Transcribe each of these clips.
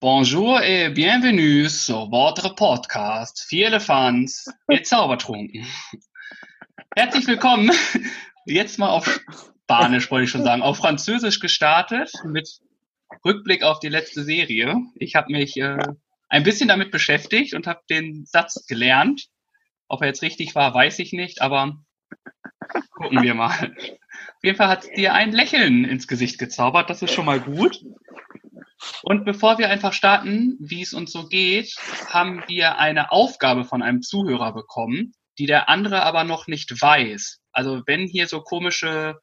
Bonjour et bienvenue sur votre podcast Vier Elefants et Zaubertrunken. Herzlich willkommen. Jetzt mal auf Spanisch wollte ich schon sagen, auf Französisch gestartet mit Rückblick auf die letzte Serie. Ich habe mich äh, ein bisschen damit beschäftigt und habe den Satz gelernt. Ob er jetzt richtig war, weiß ich nicht, aber gucken wir mal. Auf jeden Fall hat dir ein Lächeln ins Gesicht gezaubert. Das ist schon mal gut. Und bevor wir einfach starten, wie es uns so geht, haben wir eine Aufgabe von einem Zuhörer bekommen, die der andere aber noch nicht weiß. Also wenn hier so komische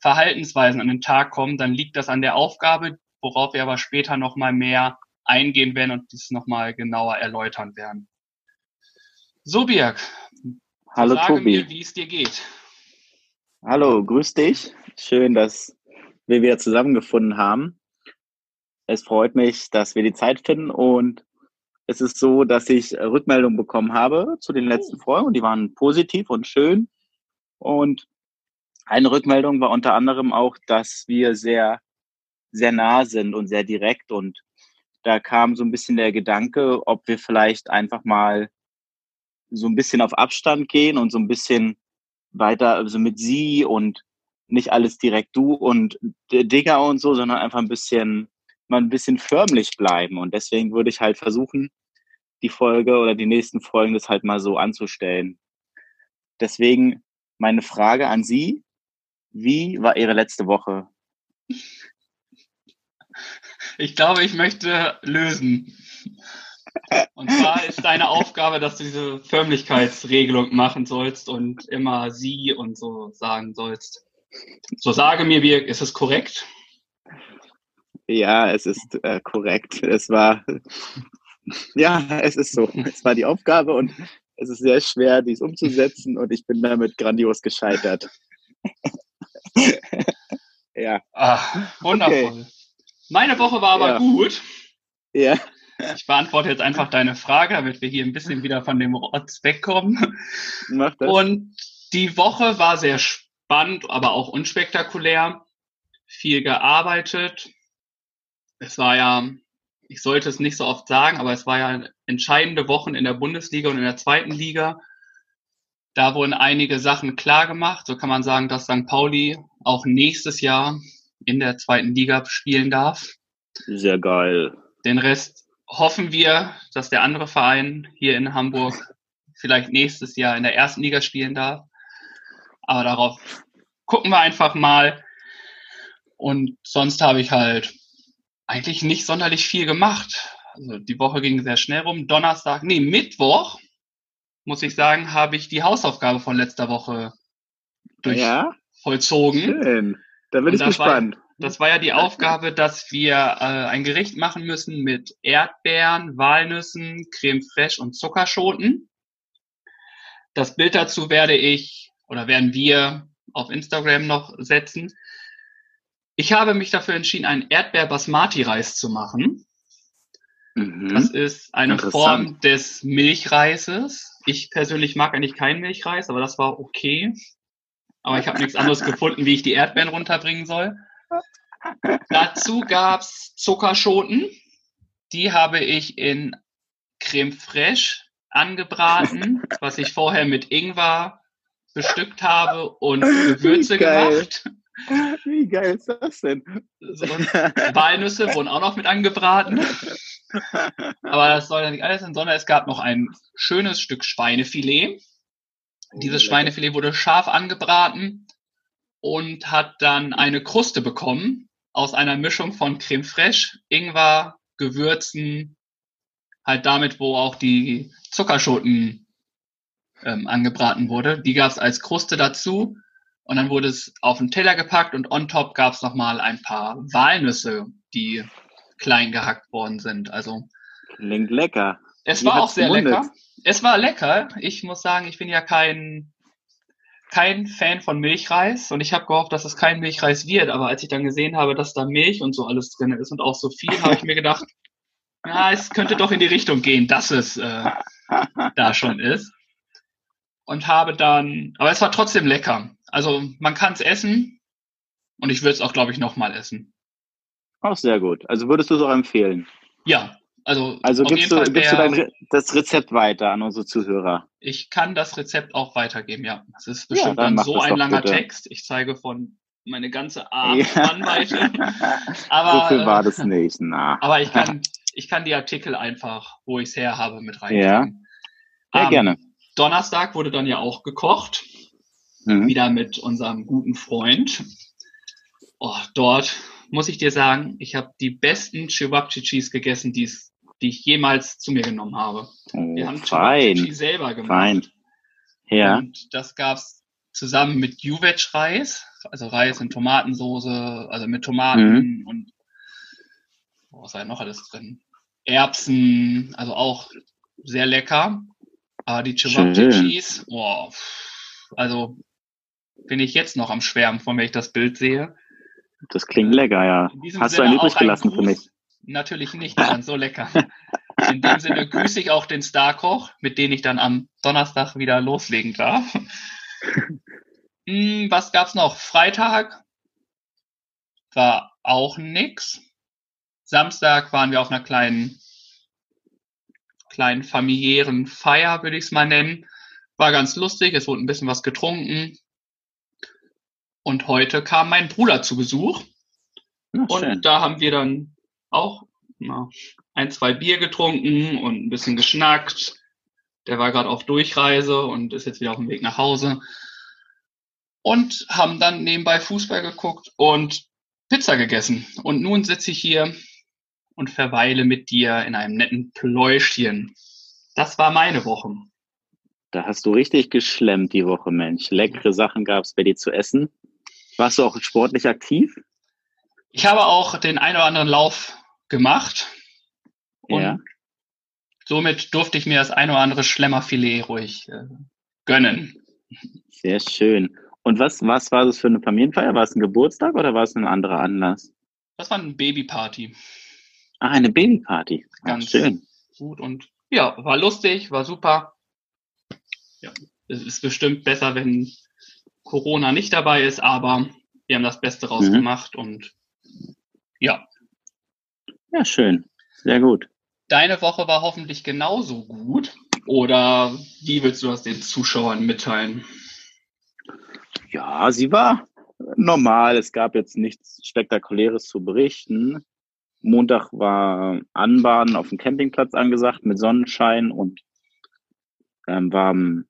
Verhaltensweisen an den Tag kommen, dann liegt das an der Aufgabe, worauf wir aber später nochmal mehr eingehen werden und dies nochmal genauer erläutern werden. So, Birg. Hallo, sage Tobi. mir, wie es dir geht. Hallo, grüß dich. Schön, dass wir wieder zusammengefunden haben. Es freut mich, dass wir die Zeit finden und es ist so, dass ich Rückmeldungen bekommen habe zu den letzten Folgen und die waren positiv und schön. Und eine Rückmeldung war unter anderem auch, dass wir sehr, sehr nah sind und sehr direkt und da kam so ein bisschen der Gedanke, ob wir vielleicht einfach mal so ein bisschen auf Abstand gehen und so ein bisschen weiter, also mit sie und nicht alles direkt du und Digga und so, sondern einfach ein bisschen, mal ein bisschen förmlich bleiben. Und deswegen würde ich halt versuchen, die Folge oder die nächsten Folgen das halt mal so anzustellen. Deswegen meine Frage an Sie. Wie war Ihre letzte Woche? Ich glaube, ich möchte lösen. Und zwar ist deine Aufgabe, dass du diese Förmlichkeitsregelung machen sollst und immer sie und so sagen sollst. So sage mir, Birg, ist es korrekt? Ja, es ist äh, korrekt. Es war, ja, es ist so. Es war die Aufgabe und es ist sehr schwer, dies umzusetzen und ich bin damit grandios gescheitert. ja. Ah, wundervoll. Okay. Meine Woche war aber Ja. gut. Ja. Ich beantworte jetzt einfach deine Frage, damit wir hier ein bisschen wieder von dem Rotz wegkommen. Mach das. Und die Woche war sehr spannend, aber auch unspektakulär. Viel gearbeitet. Es war ja, ich sollte es nicht so oft sagen, aber es war ja entscheidende Wochen in der Bundesliga und in der zweiten Liga. Da wurden einige Sachen klar gemacht. So kann man sagen, dass St. Pauli auch nächstes Jahr in der zweiten Liga spielen darf. Sehr geil. Den Rest hoffen wir, dass der andere Verein hier in Hamburg vielleicht nächstes Jahr in der ersten Liga spielen darf. Aber darauf gucken wir einfach mal. Und sonst habe ich halt eigentlich nicht sonderlich viel gemacht. Also die Woche ging sehr schnell rum. Donnerstag, nee, Mittwoch, muss ich sagen, habe ich die Hausaufgabe von letzter Woche durch Ja, vollzogen. schön. Da bin ich das war- gespannt. Das war ja die Aufgabe, dass wir äh, ein Gericht machen müssen mit Erdbeeren, Walnüssen, Creme fraiche und Zuckerschoten. Das Bild dazu werde ich oder werden wir auf Instagram noch setzen. Ich habe mich dafür entschieden, einen Erdbeer-Basmati-Reis zu machen. Mhm. Das ist eine. Form des Milchreises. Ich persönlich mag eigentlich keinen Milchreis, aber das war okay. Aber ich habe nichts anderes gefunden, wie ich die Erdbeeren runterbringen soll. Dazu gab's Zuckerschoten. Die habe ich in Creme fraiche angebraten, was ich vorher mit Ingwer bestückt habe und Gewürze Geil. gemacht. Wie geil ist das denn? Walnüsse wurden auch noch mit angebraten. Aber das soll ja nicht alles sein, sondern es gab noch ein schönes Stück Schweinefilet. Dieses Oh, lecker. Schweinefilet wurde scharf angebraten und hat dann eine Kruste bekommen aus einer Mischung von Creme fraiche, Ingwer, Gewürzen, halt damit, wo auch die Zuckerschoten ähm, angebraten wurde. Die gab es als Kruste dazu und dann wurde es auf den Teller gepackt und on top gab es nochmal ein paar Walnüsse, die klein gehackt worden sind. Also Klingt lecker. es Wie war auch sehr gemundet? lecker. Es war lecker. Ich muss sagen, ich bin ja kein, kein Fan von Milchreis und ich habe gehofft, dass es kein Milchreis wird. Aber als ich dann gesehen habe, dass da Milch und so alles drin ist und auch so viel, habe ich mir gedacht, ja, es könnte doch in die Richtung gehen, dass es äh, da schon ist. Und habe dann, aber es war trotzdem lecker. Also man kann es essen und ich würde es auch, glaube ich, nochmal essen. Auch sehr gut. Also würdest du es auch empfehlen? Ja, also, also gibst, du, gibst du dein, das Rezept weiter an unsere Zuhörer? Ich kann das Rezept auch weitergeben, ja. Es ist bestimmt ja, dann, dann so ein langer bitte. Text. Ich zeige von meine ganze Armspannweite. Ja. aber, so viel war das nicht. Na. Aber ich kann, ich kann die Artikel einfach, wo ich es her habe, mit rein. Ja, ja um, gerne. Donnerstag wurde dann ja auch gekocht. Mhm. Wieder mit unserem guten Freund. Oh, dort muss ich dir sagen, ich habe die besten Chewabchichis gegessen, die ich jemals zu mir genommen habe. Oh, Wir haben Chewabchichi selber gemacht. Fein. Ja. Und das gab's zusammen mit Juvetsch-Reis, also Reis in Tomatensoße, also mit Tomaten mhm. und was war noch alles drin? Erbsen, also auch sehr lecker. Aber die Chewabchichis, boah, also bin ich jetzt noch am Schwärmen, von wenn ich das Bild sehe. Das klingt lecker, ja. Hast Sinne du einen übrig gelassen für mich? Natürlich nicht, die waren so lecker. In dem Sinne grüße ich auch den Starkoch, mit dem ich dann am Donnerstag wieder loslegen darf. Hm, was gab's noch? Freitag war auch nix. Samstag waren wir auf einer kleinen, kleinen familiären Feier, würde ich es mal nennen. War ganz lustig, es wurde ein bisschen was getrunken. Und heute kam mein Bruder zu Besuch. Ach, und schön. da haben wir dann auch na, ein, zwei Bier getrunken und ein bisschen geschnackt. Der war gerade auf Durchreise und ist jetzt wieder auf dem Weg nach Hause. Und haben dann nebenbei Fußball geguckt und Pizza gegessen. Und nun sitze ich hier und verweile mit dir in einem netten Pläuschchen. Das war meine Woche. Da hast du richtig geschlemmt die Woche, Mensch. Leckere Sachen gab es bei dir zu essen. Warst du auch sportlich aktiv? Ich habe auch den einen oder anderen Lauf gemacht. Und ja. somit durfte ich mir das ein oder andere Schlemmerfilet ruhig äh, gönnen. Sehr schön. Und was, was war das für eine Familienfeier? War es ein Geburtstag oder war es ein anderer Anlass? Das war eine Babyparty. Ah, eine Babyparty. Ah, Ganz Ach, schön. Gut und ja, war lustig, war super. Ja, es ist bestimmt besser, wenn Corona nicht dabei ist, aber wir haben das Beste rausgemacht mhm. und ja. Ja, schön. Sehr gut. Deine Woche war hoffentlich genauso gut. Oder wie willst du das den Zuschauern mitteilen? Ja, sie war normal. Es gab jetzt nichts Spektakuläres zu berichten. Montag war Anbahnen auf dem Campingplatz angesagt mit Sonnenschein und ähm, warmem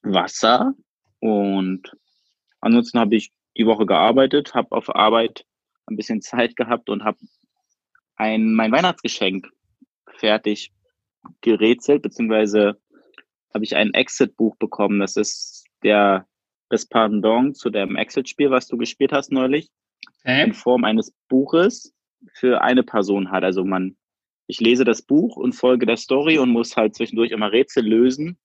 Wasser. Und Ansonsten habe ich die Woche gearbeitet, habe auf Arbeit ein bisschen Zeit gehabt und habe ein mein Weihnachtsgeschenk fertig gerätselt, beziehungsweise habe ich ein Exit-Buch bekommen. Das ist der das Pendant zu dem Exit-Spiel, was du gespielt hast neulich, okay. in Form eines Buches für eine Person halt. Also man, ich lese das Buch und folge der Story und muss halt zwischendurch immer Rätsel lösen,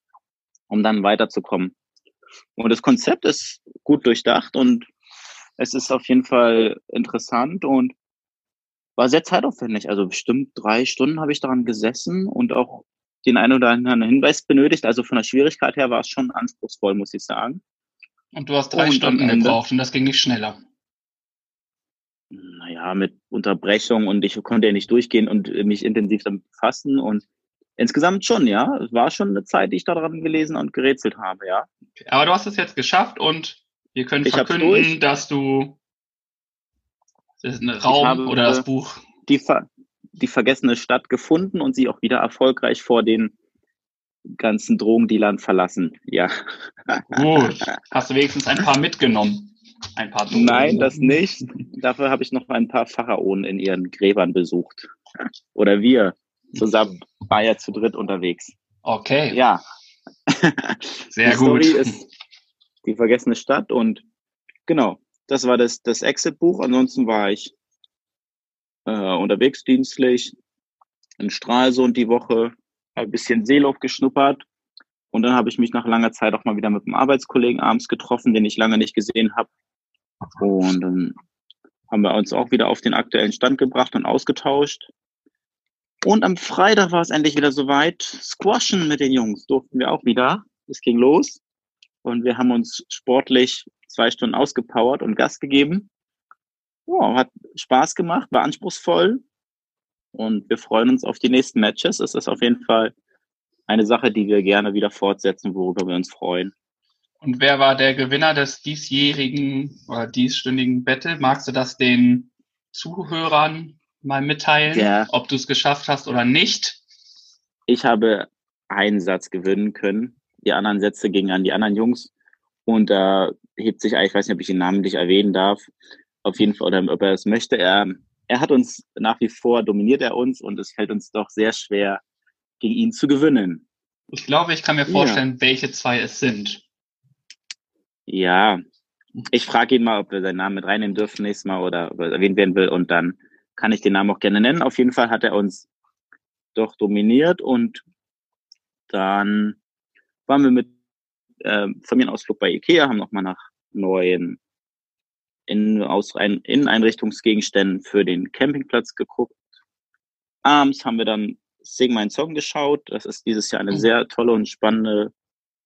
um dann weiterzukommen. Und das Konzept ist gut durchdacht und es ist auf jeden Fall interessant und war sehr zeitaufwendig. Also bestimmt drei Stunden habe ich daran gesessen und auch den einen oder anderen Hinweis benötigt. Also von der Schwierigkeit her war es schon anspruchsvoll, muss ich sagen. Und du hast drei und Stunden gebraucht und das ging nicht schneller. Naja, mit Unterbrechung und ich konnte ja nicht durchgehen und mich intensiv damit befassen und Insgesamt schon, ja. Es war schon eine Zeit, die ich daran gelesen und gerätselt habe, ja. Aber du hast es jetzt geschafft und wir können verkünden, dass du das Raum oder das Buch. Die, ver die vergessene Stadt gefunden und sie auch wieder erfolgreich vor den ganzen Drogendealern verlassen, ja. Gut. Hast du wenigstens ein paar mitgenommen? Ein paar Drogen. Nein, das nicht. Dafür habe ich noch ein paar Pharaonen in ihren Gräbern besucht. Oder wir zusammen, war ja zu dritt unterwegs. Okay. Ja. Sehr die gut. Story ist die vergessene Stadt und genau, das war das, das Exit-Buch. Ansonsten war ich äh, unterwegs dienstlich in Stralsund die Woche, ein bisschen Seeluft geschnuppert und dann habe ich mich nach langer Zeit auch mal wieder mit einem Arbeitskollegen abends getroffen, den ich lange nicht gesehen habe. Und dann haben wir uns auch wieder auf den aktuellen Stand gebracht und ausgetauscht. Und am Freitag war es endlich wieder soweit. Squashen mit den Jungs durften wir auch wieder. Es ging los. Und wir haben uns sportlich zwei Stunden ausgepowert und Gas gegeben. Ja, hat Spaß gemacht, war anspruchsvoll. Und wir freuen uns auf die nächsten Matches. Es ist auf jeden Fall eine Sache, die wir gerne wieder fortsetzen, worüber wir uns freuen. Und wer war der Gewinner des diesjährigen oder diesstündigen Battle? Magst du das den Zuhörern mal mitteilen, ja. ob du es geschafft hast oder nicht? Ich habe einen Satz gewinnen können. Die anderen Sätze gingen an die anderen Jungs. Und da äh, hebt sich, ich weiß nicht, ob ich ihn namentlich erwähnen darf, auf jeden Fall, oder ob er es möchte. Er, er hat uns nach wie vor, dominiert er uns und es fällt uns doch sehr schwer, gegen ihn zu gewinnen. Ich glaube, ich kann mir vorstellen, ja. welche zwei es sind. Ja, ich frage ihn mal, ob wir seinen Namen mit reinnehmen dürfen nächstes Mal oder ob er erwähnt werden will und dann kann ich den Namen auch gerne nennen. Auf jeden Fall hat er uns doch dominiert und dann waren wir mit äh, Familienausflug bei Ikea, haben nochmal nach neuen Inneneinrichtungsgegenständen für den Campingplatz geguckt. Abends haben wir dann Sing My Song geschaut. Das ist dieses Jahr eine mhm. sehr tolle und spannende,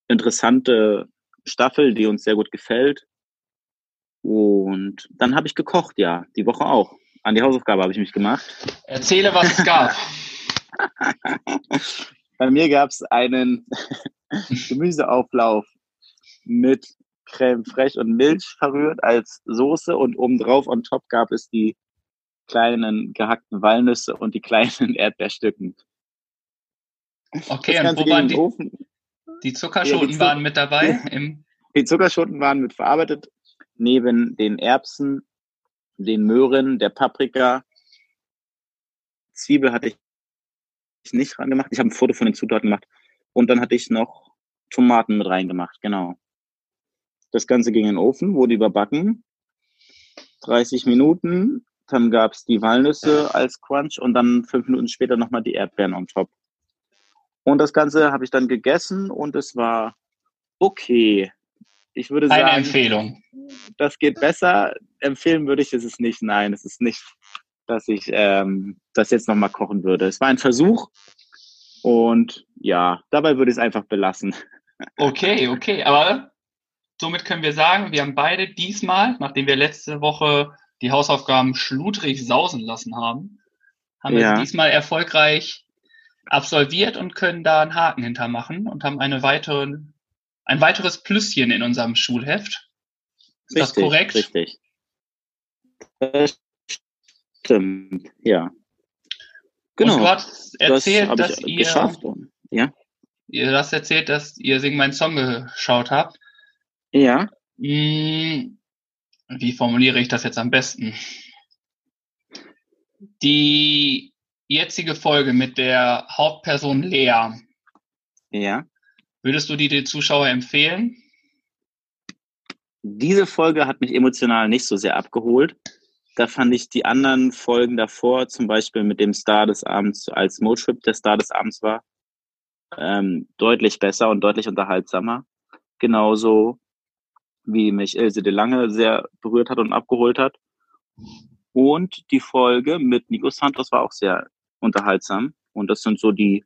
interessante Staffel, die uns sehr gut gefällt. Und dann habe ich gekocht, ja, die Woche auch. An die Hausaufgabe habe ich mich gemacht. Erzähle, was es gab. Bei mir gab es einen Gemüseauflauf mit Creme fraiche und Milch verrührt als Soße und obendrauf on top gab es die kleinen gehackten Walnüsse und die kleinen Erdbeerstücken. Okay, und wo waren die? Ofen. Die Zuckerschoten ja, die waren mit dabei? Im die Zuckerschoten waren mit verarbeitet, neben den Erbsen, den Möhren, der Paprika. Zwiebel hatte ich nicht reingemacht. Ich habe ein Foto von den Zutaten gemacht. Und dann hatte ich noch Tomaten mit reingemacht, genau. Das Ganze ging in den Ofen, wurde überbacken. 30 Minuten. Dann gab es die Walnüsse als Crunch und dann fünf Minuten später nochmal die Erdbeeren on top. Und das Ganze habe ich dann gegessen und es war okay. Ich würde sagen. Eine Empfehlung. Das geht besser. Empfehlen würde ich es ist nicht. Nein, es ist nicht, dass ich ähm, das jetzt nochmal kochen würde. Es war ein Versuch und ja, dabei würde ich es einfach belassen. Okay, okay. Aber somit können wir sagen, wir haben beide diesmal, nachdem wir letzte Woche die Hausaufgaben schludrig sausen lassen haben, haben ja. wir sie diesmal erfolgreich absolviert und können da einen Haken hintermachen und haben eine weitere, ein weiteres Plüsschen in unserem Schulheft. Ist richtig, das korrekt? Richtig. Das stimmt, ja. Genau. Und du hast erzählt, das dass ihr, geschafft. ja? ihr hast erzählt, dass ihr Sing meinen Song geschaut habt. Ja. Hm, wie formuliere ich das jetzt am besten? Die jetzige Folge mit der Hauptperson Lea. Ja. Würdest du die den Zuschauer empfehlen? Diese Folge hat mich emotional nicht so sehr abgeholt. Da fand ich die anderen Folgen davor, zum Beispiel mit dem Star des Abends, als Motrip der Star des Abends war, ähm, deutlich besser und deutlich unterhaltsamer. Genauso wie mich Ilse de Lange sehr berührt hat und abgeholt hat. Und die Folge mit Nico Santos war auch sehr unterhaltsam. Und das sind so die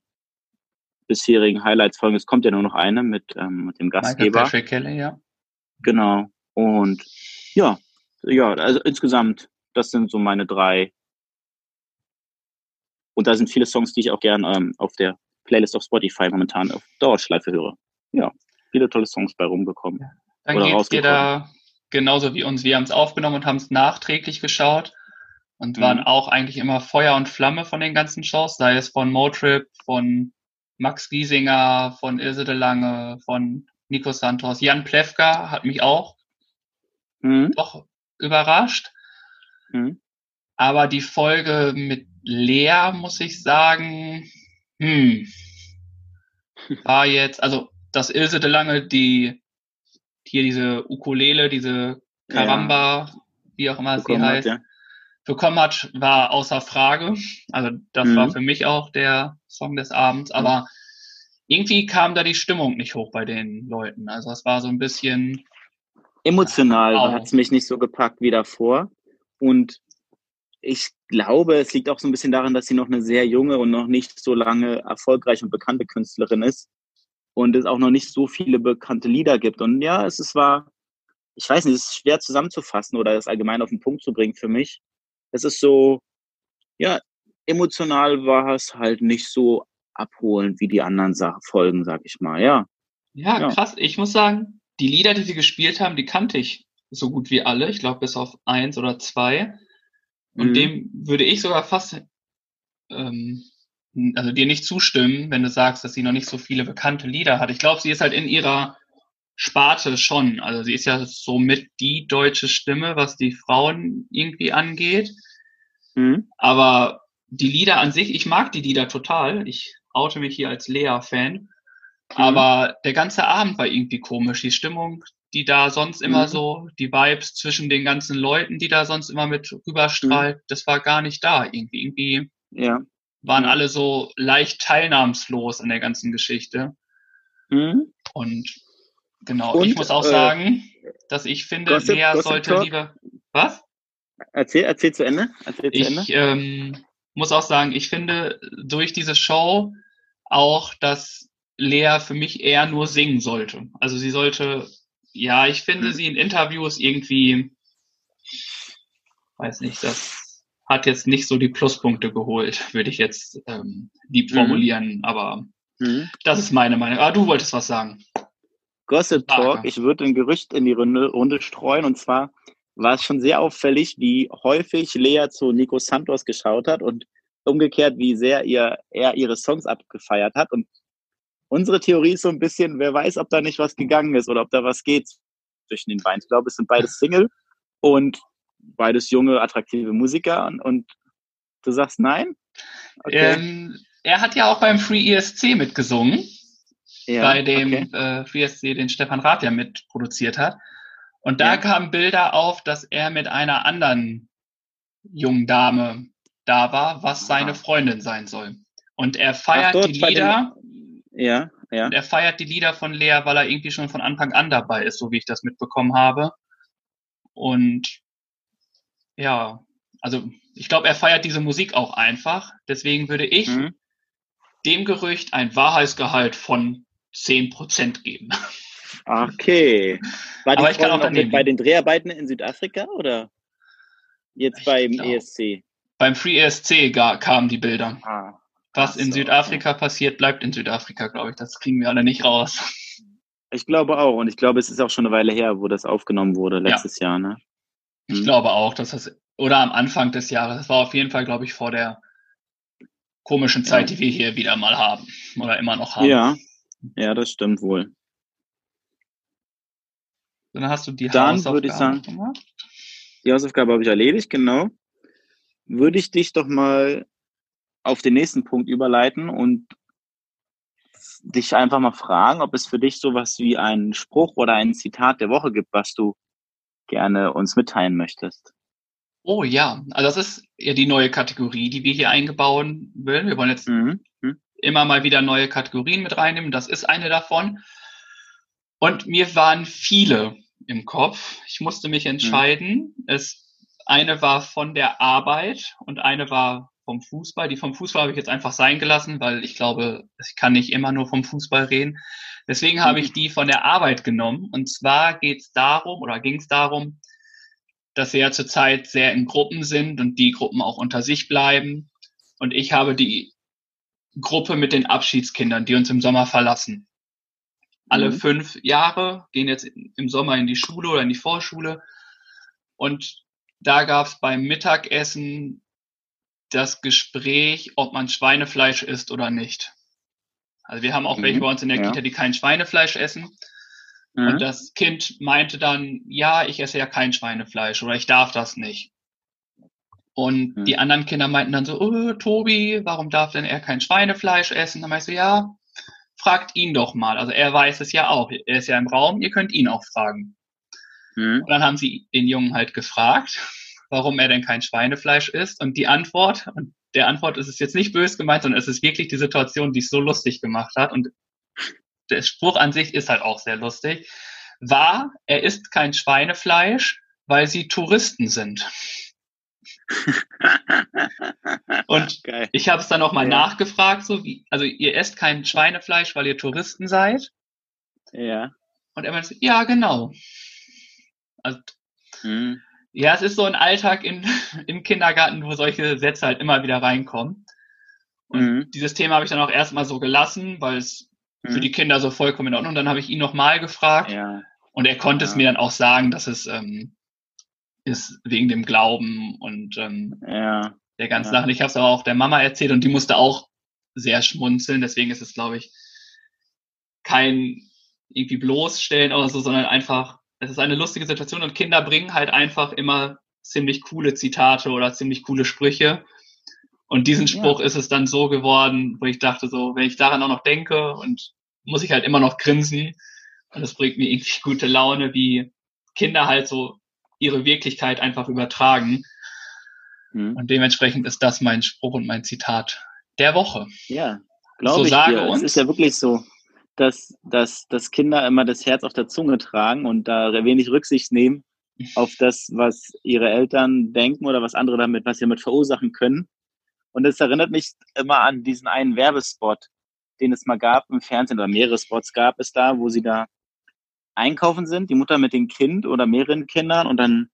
bisherigen Highlights-Folgen. Es kommt ja nur noch eine mit, ähm, mit dem Gastgeber. Michael Patrick Kelly, ja. Genau. Und ja, ja, also insgesamt, das sind so meine drei. Und da sind viele Songs, die ich auch gern ähm, auf der Playlist auf Spotify momentan auf Dauerschleife höre. Ja, viele tolle Songs bei rumgekommen. Dann geht es dir da genauso wie uns. Wir haben es aufgenommen und haben es nachträglich geschaut und mhm. waren auch eigentlich immer Feuer und Flamme von den ganzen Shows, sei es von Motrip, von Max Giesinger, von Ilse de Lange, von Nico Santos. Jan Plewka hat mich auch mhm. doch überrascht. Mhm. Aber die Folge mit Lea, muss ich sagen, hm, war jetzt, also dass Ilse de Lange die hier diese Ukulele, diese Karamba, ja. wie auch immer sie heißt, ja bekommen hat, war außer Frage. Also das mhm. war für mich auch der Song des Abends. Aber irgendwie kam da die Stimmung nicht hoch bei den Leuten. Also es war so ein bisschen emotional ja, hat es mich nicht so gepackt wie davor. Und ich glaube, es liegt auch so ein bisschen daran, dass sie noch eine sehr junge und noch nicht so lange erfolgreiche und bekannte Künstlerin ist und es auch noch nicht so viele bekannte Lieder gibt. Und ja, es ist, war, ich weiß nicht, es ist schwer zusammenzufassen oder das allgemein auf den Punkt zu bringen für mich es ist so, ja, emotional war es halt nicht so abholend wie die anderen Sa Folgen, sag ich mal, ja. Ja, ja. krass. Ich muss sagen, die Lieder, die sie gespielt haben, die kannte ich so gut wie alle. Ich glaube, bis auf eins oder zwei. Und mhm. dem würde ich sogar fast, ähm, also dir nicht zustimmen, wenn du sagst, dass sie noch nicht so viele bekannte Lieder hat. Ich glaube, sie ist halt in ihrer Sparte schon. Also sie ist ja somit die deutsche Stimme, was die Frauen irgendwie angeht. Mhm. Aber die Lieder an sich, ich mag die Lieder total. Ich oute mich hier als Lea-Fan. Mhm. Aber der ganze Abend war irgendwie komisch. Die Stimmung, die da sonst immer mhm. so, die Vibes zwischen den ganzen Leuten, die da sonst immer mit rüberstrahlt, mhm. das war gar nicht da. Irgendwie, irgendwie ja. waren alle so leicht teilnahmslos an der ganzen Geschichte. Mhm. Und genau, Und, ich muss auch äh, sagen, dass ich finde, Gossip, Lea Gossip sollte Talk? lieber. Was? Erzähl, erzähl zu Ende. Erzähl zu ich Ähm, muss auch sagen, ich finde durch diese Show auch, dass Lea für mich eher nur singen sollte. Also sie sollte ja, ich finde mhm. sie in Interviews irgendwie, weiß nicht, das hat jetzt nicht so die Pluspunkte geholt, würde ich jetzt ähm, lieb mhm. formulieren, mhm. aber mhm. das ist meine Meinung. Ah, du wolltest was sagen. Gossip Talk, ich würde ein Gerücht in die Runde, Runde streuen und zwar war es schon sehr auffällig, wie häufig Lea zu Nico Santos geschaut hat und umgekehrt, wie sehr ihr, er ihre Songs abgefeiert hat. Und unsere Theorie ist so ein bisschen, wer weiß, ob da nicht was gegangen ist oder ob da was geht zwischen den beiden. Ich glaube, es sind beides Single und beides junge, attraktive Musiker. Und, und du sagst nein? Okay. Ähm, er hat ja auch beim Free ESC mitgesungen. Ja, bei dem okay. äh, ESC, den Stefan Rath ja mitproduziert hat. Und da ja. kamen Bilder auf, dass er mit einer anderen jungen Dame da war, was seine Freundin sein soll. Und er feiert Ach, die Lieder. Ja, ja. Und er feiert die Lieder von Lea, weil er irgendwie schon von Anfang an dabei ist, so wie ich das mitbekommen habe. Und ja, also ich glaube, er feiert diese Musik auch einfach. Deswegen würde ich mhm. dem Gerücht ein Wahrheitsgehalt von 10% geben. Okay. War die Aber ich kann auch mit bei den Dreharbeiten in Südafrika oder jetzt ich beim glaub, ESC? Beim Free ESC kamen die Bilder. Ah, was in so, Südafrika okay. passiert, bleibt in Südafrika, glaube ich. Das kriegen wir alle nicht raus. Ich glaube auch. Und ich glaube, es ist auch schon eine Weile her, wo das aufgenommen wurde, letztes ja. Jahr, ne? Ich hm. glaube auch, dass das, oder am Anfang des Jahres, das war auf jeden Fall, glaube ich, vor der komischen Zeit, ja. die wir hier wieder mal haben. Oder immer noch haben. Ja, ja, das stimmt wohl. Dann hast du die Dann Hausaufgabe würde ich sagen, gemacht? die Hausaufgabe habe ich erledigt, genau. Würde ich dich doch mal auf den nächsten Punkt überleiten und dich einfach mal fragen, ob es für dich sowas wie einen Spruch oder ein Zitat der Woche gibt, was du gerne uns mitteilen möchtest. Oh ja, also das ist ja die neue Kategorie, die wir hier eingebauen wollen. Wir wollen jetzt mhm. Mhm. immer mal wieder neue Kategorien mit reinnehmen. Das ist eine davon. Und mir waren viele im Kopf. Ich musste mich mhm. entscheiden. Mhm. Es, eine war von der Arbeit und eine war vom Fußball. Die vom Fußball habe ich jetzt einfach sein gelassen, weil ich glaube, ich kann nicht immer nur vom Fußball reden. Deswegen habe ich die von der Arbeit genommen. Und zwar geht es darum oder ging es darum, dass wir ja zurzeit sehr in Gruppen sind und die Gruppen auch unter sich bleiben. Und ich habe die Gruppe mit den Abschiedskindern, die uns im Sommer verlassen. Alle mhm. fünf Jahre gehen jetzt im Sommer in die Schule oder in die Vorschule. Und da gab es beim Mittagessen das Gespräch, ob man Schweinefleisch isst oder nicht. Also wir haben auch mhm. welche bei uns in der ja. Kita, die kein Schweinefleisch essen. Mhm. Und das Kind meinte dann, ja, ich esse ja kein Schweinefleisch oder ich darf das nicht. Und mhm. die anderen Kinder meinten dann so, oh, Tobi, warum darf denn er kein Schweinefleisch essen? Dann meinst du, ja, fragt ihn doch mal. Also er weiß es ja auch. Er ist ja im Raum, ihr könnt ihn auch fragen. Mhm. Und dann haben sie den Jungen halt gefragt warum er denn kein Schweinefleisch isst. Und die Antwort, und der Antwort ist es jetzt nicht böse gemeint, sondern es ist wirklich die Situation, die es so lustig gemacht hat. Und der Spruch an sich ist halt auch sehr lustig. War, er isst kein Schweinefleisch, weil sie Touristen sind. und Geil. ich habe es dann nochmal ja. nachgefragt, so wie, also ihr esst kein Schweinefleisch, weil ihr Touristen seid? Ja. Und er meinte, ja, genau. Also, hm. Ja, es ist so ein Alltag in, im Kindergarten, wo solche Sätze halt immer wieder reinkommen. Und mhm. dieses Thema habe ich dann auch erstmal so gelassen, weil es mhm. für die Kinder so vollkommen in Ordnung. Dann habe ich ihn nochmal gefragt ja. und er konnte ja. es mir dann auch sagen, dass es ähm, ist wegen dem Glauben und ähm, ja. der ganzen ja. Sache. Ich habe es aber auch der Mama erzählt und die musste auch sehr schmunzeln. Deswegen ist es, glaube ich, kein irgendwie bloßstellen oder so, sondern einfach, es ist eine lustige Situation und Kinder bringen halt einfach immer ziemlich coole Zitate oder ziemlich coole Sprüche. Und diesen Spruch ja. ist es dann so geworden, wo ich dachte, so, wenn ich daran auch noch denke und muss ich halt immer noch grinsen. Und das bringt mir irgendwie gute Laune, wie Kinder halt so ihre Wirklichkeit einfach übertragen. Mhm. Und dementsprechend ist das mein Spruch und mein Zitat der Woche. Ja, glaube so ich sage dir. Uns, es ist ja wirklich so, dass, dass, dass Kinder immer das Herz auf der Zunge tragen und da wenig Rücksicht nehmen auf das, was ihre Eltern denken oder was andere damit, was sie damit verursachen können. Und es erinnert mich immer an diesen einen Werbespot, den es mal gab im Fernsehen oder mehrere Spots gab es da, wo sie da einkaufen sind, die Mutter mit dem Kind oder mehreren Kindern und dann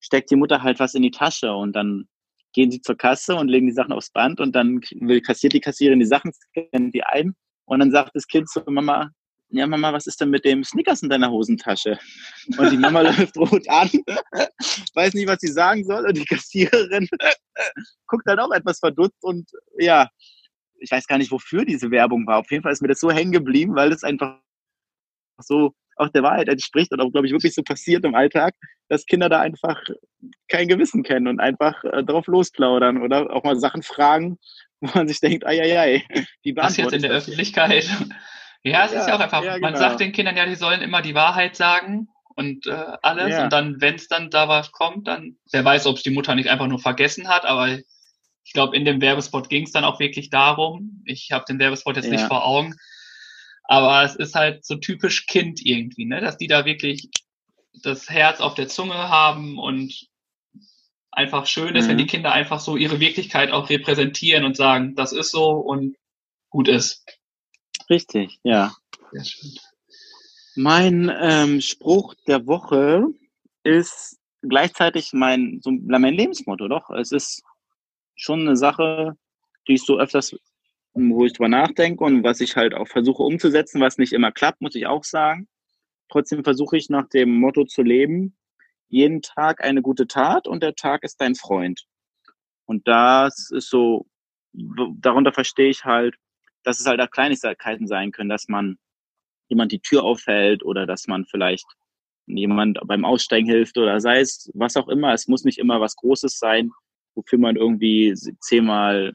steckt die Mutter halt was in die Tasche und dann gehen sie zur Kasse und legen die Sachen aufs Band und dann kassiert die Kassiererin die Sachen, scannt die ein und dann sagt das Kind zu Mama, ja Mama, was ist denn mit dem Snickers in deiner Hosentasche? Und die Mama läuft rot an, weiß nicht, was sie sagen soll und die Kassiererin guckt dann auch etwas verdutzt und ja, ich weiß gar nicht, wofür diese Werbung war. Auf jeden Fall ist mir das so hängen geblieben, weil es einfach so auch der Wahrheit entspricht und auch, glaube ich, wirklich so passiert im Alltag, dass Kinder da einfach kein Gewissen kennen und einfach äh, drauf losplaudern oder auch mal Sachen fragen, wo man sich denkt, ai, ai, ai, die Was jetzt in der Öffentlichkeit? ja, es ja, ist ja auch einfach, ja, genau. man sagt den Kindern ja, die sollen immer die Wahrheit sagen und äh, alles ja. und dann, wenn es dann da was kommt, dann, wer weiß, ob es die Mutter nicht einfach nur vergessen hat, aber ich glaube, in dem Werbespot ging es dann auch wirklich darum. Ich habe den Werbespot jetzt nicht vor Augen, aber es ist halt so typisch Kind irgendwie, ne? dass die da wirklich das Herz auf der Zunge haben und einfach schön ist, mhm. wenn die Kinder einfach so ihre Wirklichkeit auch repräsentieren und sagen, das ist so und gut ist. Richtig, ja. Sehr schön. Mein ähm, Spruch der Woche ist gleichzeitig mein, so mein Lebensmotto, doch. Es ist schon eine Sache, die ich so öfters wo ich drüber nachdenke und was ich halt auch versuche umzusetzen, was nicht immer klappt, muss ich auch sagen. Trotzdem versuche ich nach dem Motto zu leben, jeden Tag eine gute Tat und der Tag ist dein Freund. Und das ist so, darunter verstehe ich halt, dass es halt auch Kleinigkeiten sein können, dass man jemand die Tür aufhält oder dass man vielleicht jemand beim Aussteigen hilft oder sei es was auch immer. Es muss nicht immer was Großes sein, wofür man irgendwie zehnmal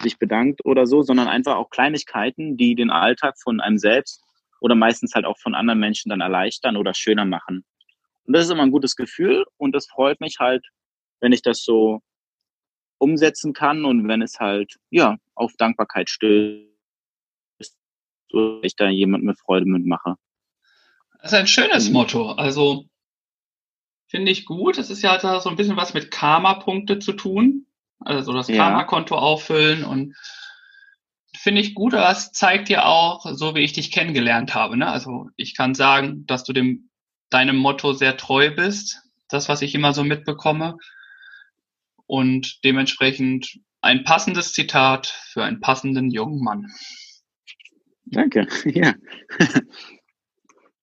sich bedankt oder so, sondern einfach auch Kleinigkeiten, die den Alltag von einem selbst oder meistens halt auch von anderen Menschen dann erleichtern oder schöner machen. Und das ist immer ein gutes Gefühl und das freut mich halt, wenn ich das so umsetzen kann und wenn es halt, ja, auf Dankbarkeit stößt, oder ich da jemand mit Freude mitmache. Das ist ein schönes mhm. Motto. Also finde ich gut. Es ist ja so ein bisschen was mit Karma-Punkte zu tun also das ja. Karma-Konto auffüllen und finde ich gut, aber es zeigt ja auch, so wie ich dich kennengelernt habe. Ne? Also ich kann sagen, dass du dem deinem Motto sehr treu bist, das, was ich immer so mitbekomme. Und dementsprechend ein passendes Zitat für einen passenden jungen Mann. Danke, ja.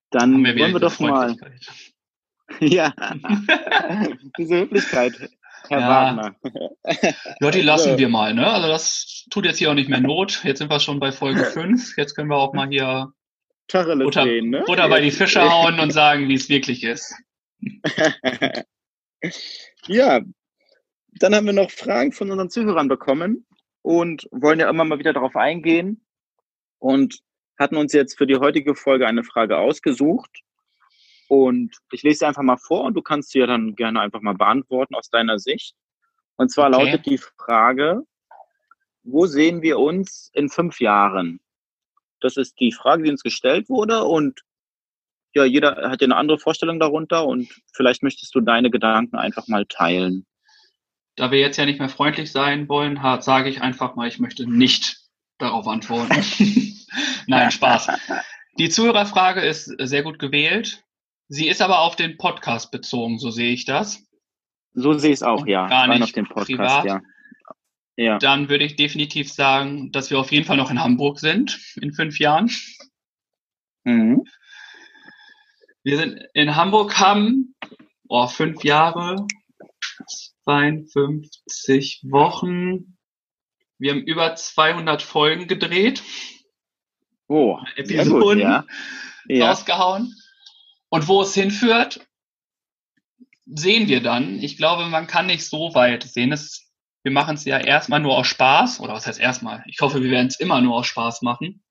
Dann wir wollen wir doch mal. Ja, diese Höflichkeit Herr ja. Wagner. Ja, die lassen wir mal, ne? Also das tut jetzt hier auch nicht mehr Not. Jetzt sind wir schon bei Folge 5. Jetzt können wir auch mal hier Tacheles Butter, drehen, ne? Butter bei die Fische hauen und sagen, wie es wirklich ist. ja, dann haben wir noch Fragen von unseren Zuhörern bekommen und wollen ja immer mal wieder darauf eingehen und hatten uns jetzt für die heutige Folge eine Frage ausgesucht. Und ich lese sie einfach mal vor und du kannst sie ja dann gerne einfach mal beantworten aus deiner Sicht. Und zwar okay. lautet die Frage, wo sehen wir uns in fünf Jahren? Das ist die Frage, die uns gestellt wurde und ja, jeder hat ja eine andere Vorstellung darunter und vielleicht möchtest du deine Gedanken einfach mal teilen. Da wir jetzt ja nicht mehr freundlich sein wollen, sage ich einfach mal, ich möchte nicht darauf antworten. Nein, Spaß. Die Zuhörerfrage ist sehr gut gewählt. Sie ist aber auf den Podcast bezogen, so sehe ich das. So sehe ich es auch, ja. Gar nicht auf den Podcast, privat. ja. ja. dann würde ich definitiv sagen, dass wir auf jeden Fall noch in Hamburg sind in fünf Jahren. Mhm. Wir sind in Hamburg, haben oh, fünf Jahre, 52 Wochen. Wir haben über 200 Folgen gedreht. Oh, Episoden gut, ja. Ja. rausgehauen. Und wo es hinführt, sehen wir dann. Ich glaube, man kann nicht so weit sehen. Es, wir machen es ja erstmal nur aus Spaß. Oder was heißt erstmal? Ich hoffe, wir werden es immer nur aus Spaß machen.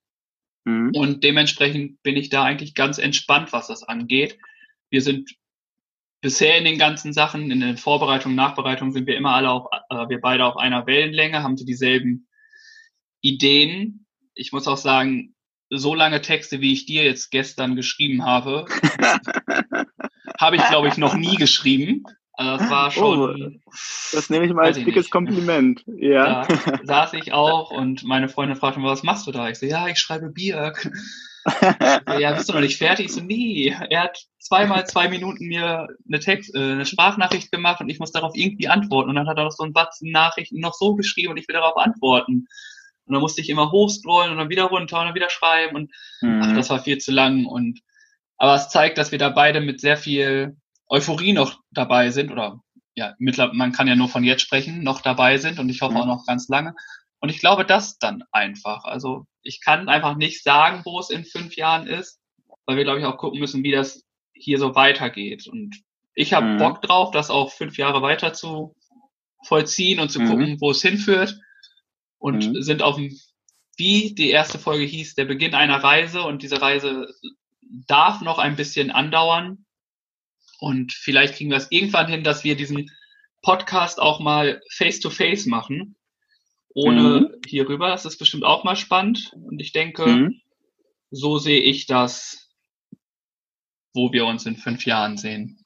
Mhm. Und dementsprechend bin ich da eigentlich ganz entspannt, was das angeht. Wir sind bisher in den ganzen Sachen, in der Vorbereitung, Nachbereitung sind wir immer alle auf, äh, wir beide auf einer Wellenlänge, haben so dieselben Ideen. Ich muss auch sagen, so lange Texte, wie ich dir jetzt gestern geschrieben habe, habe ich, glaube ich, noch nie geschrieben. Also das war schon. Oh, das nehme ich mal als dickes nicht. Kompliment. Ja. Da saß ich auch und meine Freundin fragte mich, was machst du da? Ich so, ja, ich schreibe Bier. ja, bist du noch nicht fertig? Ich so, nee. Er hat zweimal zwei Minuten mir eine Text, äh, eine Sprachnachricht gemacht und ich muss darauf irgendwie antworten. Und dann hat er noch so einen Batzen Nachrichten noch so geschrieben und ich will darauf antworten. Und dann musste ich immer hochscrollen und dann wieder runter und dann wieder schreiben und mhm. ach, das war viel zu lang. Und aber es zeigt, dass wir da beide mit sehr viel Euphorie noch dabei sind oder ja, mittlerweile, man kann ja nur von jetzt sprechen, noch dabei sind und ich hoffe mhm. auch noch ganz lange. Und ich glaube, das dann einfach. Also ich kann einfach nicht sagen, wo es in fünf Jahren ist, weil wir, glaube ich, auch gucken müssen, wie das hier so weitergeht. Und ich habe mhm. Bock drauf, das auch fünf Jahre weiter zu vollziehen und zu mhm. gucken, wo es hinführt. Und mhm. sind auf dem, wie die erste Folge hieß, der Beginn einer Reise. Und diese Reise darf noch ein bisschen andauern. Und vielleicht kriegen wir es irgendwann hin, dass wir diesen Podcast auch mal face-to-face -face machen, ohne mhm. hier rüber. Das ist bestimmt auch mal spannend. Und ich denke, mhm. so sehe ich das, wo wir uns in fünf Jahren sehen.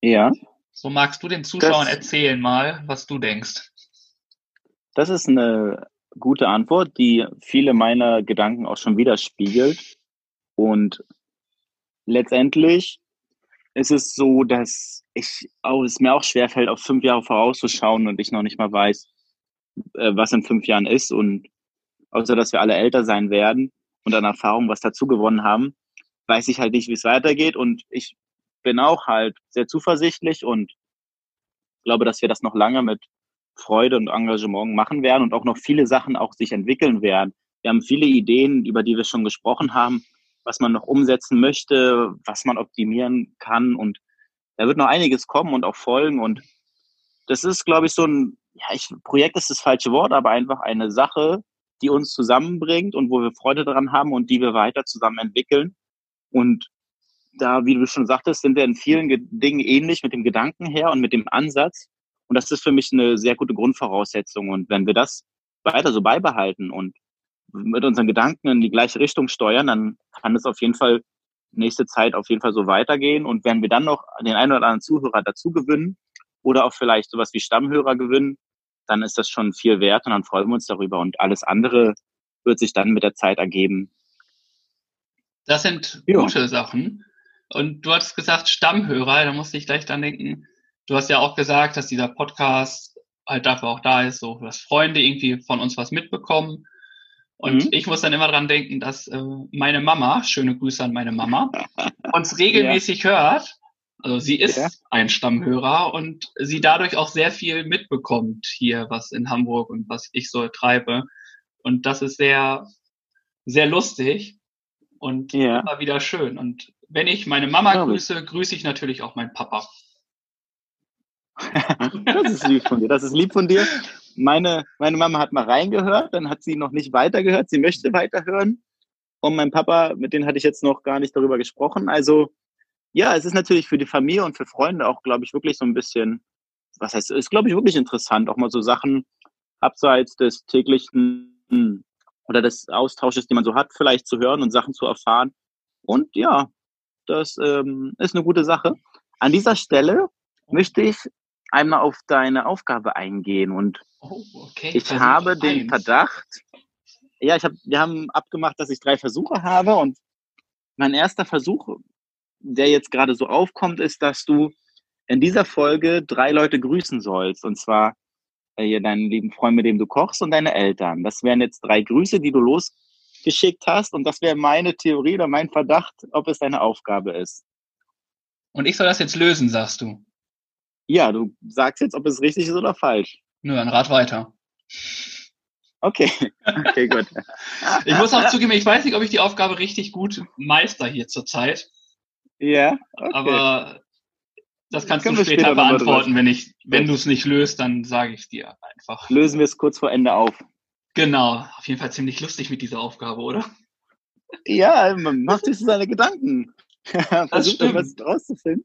Ja. So magst du den Zuschauern das, erzählen mal, was du denkst. Das ist eine gute Antwort, die viele meiner Gedanken auch schon widerspiegelt. Und letztendlich ist es so, dass ich auch, es mir auch schwerfällt, auf fünf Jahre vorauszuschauen und ich noch nicht mal weiß, äh, was in fünf Jahren ist. Und außer dass wir alle älter sein werden und an Erfahrung was dazu gewonnen haben, weiß ich halt nicht, wie es weitergeht. Und ich bin auch halt sehr zuversichtlich und glaube, dass wir das noch lange mit Freude und Engagement machen werden und auch noch viele Sachen auch sich entwickeln werden. Wir haben viele Ideen, über die wir schon gesprochen haben, was man noch umsetzen möchte, was man optimieren kann. Und da wird noch einiges kommen und auch folgen. Und das ist, glaube ich, so ein, ja, ich, Projekt ist das falsche Wort, aber einfach eine Sache, die uns zusammenbringt und wo wir Freude daran haben und die wir weiter zusammen entwickeln. Und da, wie du schon sagtest, sind wir in vielen Dingen ähnlich mit dem Gedanken her und mit dem Ansatz. Und das ist für mich eine sehr gute Grundvoraussetzung. Und wenn wir das weiter so beibehalten und mit unseren Gedanken in die gleiche Richtung steuern, dann kann es auf jeden Fall nächste Zeit auf jeden Fall so weitergehen. Und wenn wir dann noch den einen oder anderen Zuhörer dazu gewinnen oder auch vielleicht sowas wie Stammhörer gewinnen, dann ist das schon viel wert und dann freuen wir uns darüber. Und alles andere wird sich dann mit der Zeit ergeben. Das sind ja. gute Sachen. Und du hattest gesagt Stammhörer, da musste ich gleich dann denken, du hast ja auch gesagt, dass dieser Podcast halt dafür auch da ist, so dass Freunde irgendwie von uns was mitbekommen und mhm. ich muss dann immer dran denken, dass äh, meine Mama, schöne Grüße an meine Mama, uns regelmäßig ja. hört. Also sie ist ja. ein Stammhörer und sie dadurch auch sehr viel mitbekommt hier, was in Hamburg und was ich so treibe. Und das ist sehr, sehr lustig und ja. immer wieder schön. Und wenn ich meine Mama grüße, grüße ich natürlich auch meinen Papa. das ist lieb von dir. Das ist lieb von dir meine, meine Mama hat mal reingehört, dann hat sie noch nicht weitergehört, sie möchte weiterhören. Und mein Papa, mit denen hatte ich jetzt noch gar nicht darüber gesprochen. Also ja, es ist natürlich für die Familie und für Freunde auch, glaube ich, wirklich so ein bisschen, was heißt, ist, glaube ich, wirklich interessant, auch mal so Sachen abseits des täglichen oder des Austausches, den man so hat, vielleicht zu hören und Sachen zu erfahren. Und ja, das ähm, ist eine gute Sache. An dieser Stelle möchte ich einmal auf deine Aufgabe eingehen und oh, okay. ich Versuch habe den eins. Verdacht, ja, ich hab, wir haben abgemacht, dass ich drei Versuche habe und mein erster Versuch, der jetzt gerade so aufkommt, ist, dass du in dieser Folge drei Leute grüßen sollst und zwar äh, hier deinen lieben Freund, mit dem du kochst und deine Eltern. Das wären jetzt drei Grüße, die du losgeschickt hast und das wäre meine Theorie oder mein Verdacht, ob es deine Aufgabe ist. Und ich soll das jetzt lösen, sagst du? Ja, du sagst jetzt, ob es richtig ist oder falsch. Nö, dann rat weiter. Okay, okay, gut. ich muss auch zugeben, ich weiß nicht, ob ich die Aufgabe richtig gut meister hier zurzeit. Ja, okay. Aber das kannst das du später, später beantworten, wenn ich, wenn du es nicht löst, dann sage ich dir einfach. Lösen wir es kurz vor Ende auf. Genau, auf jeden Fall ziemlich lustig mit dieser Aufgabe, oder? Ja, man macht sich seine Gedanken. Versucht was rauszufinden.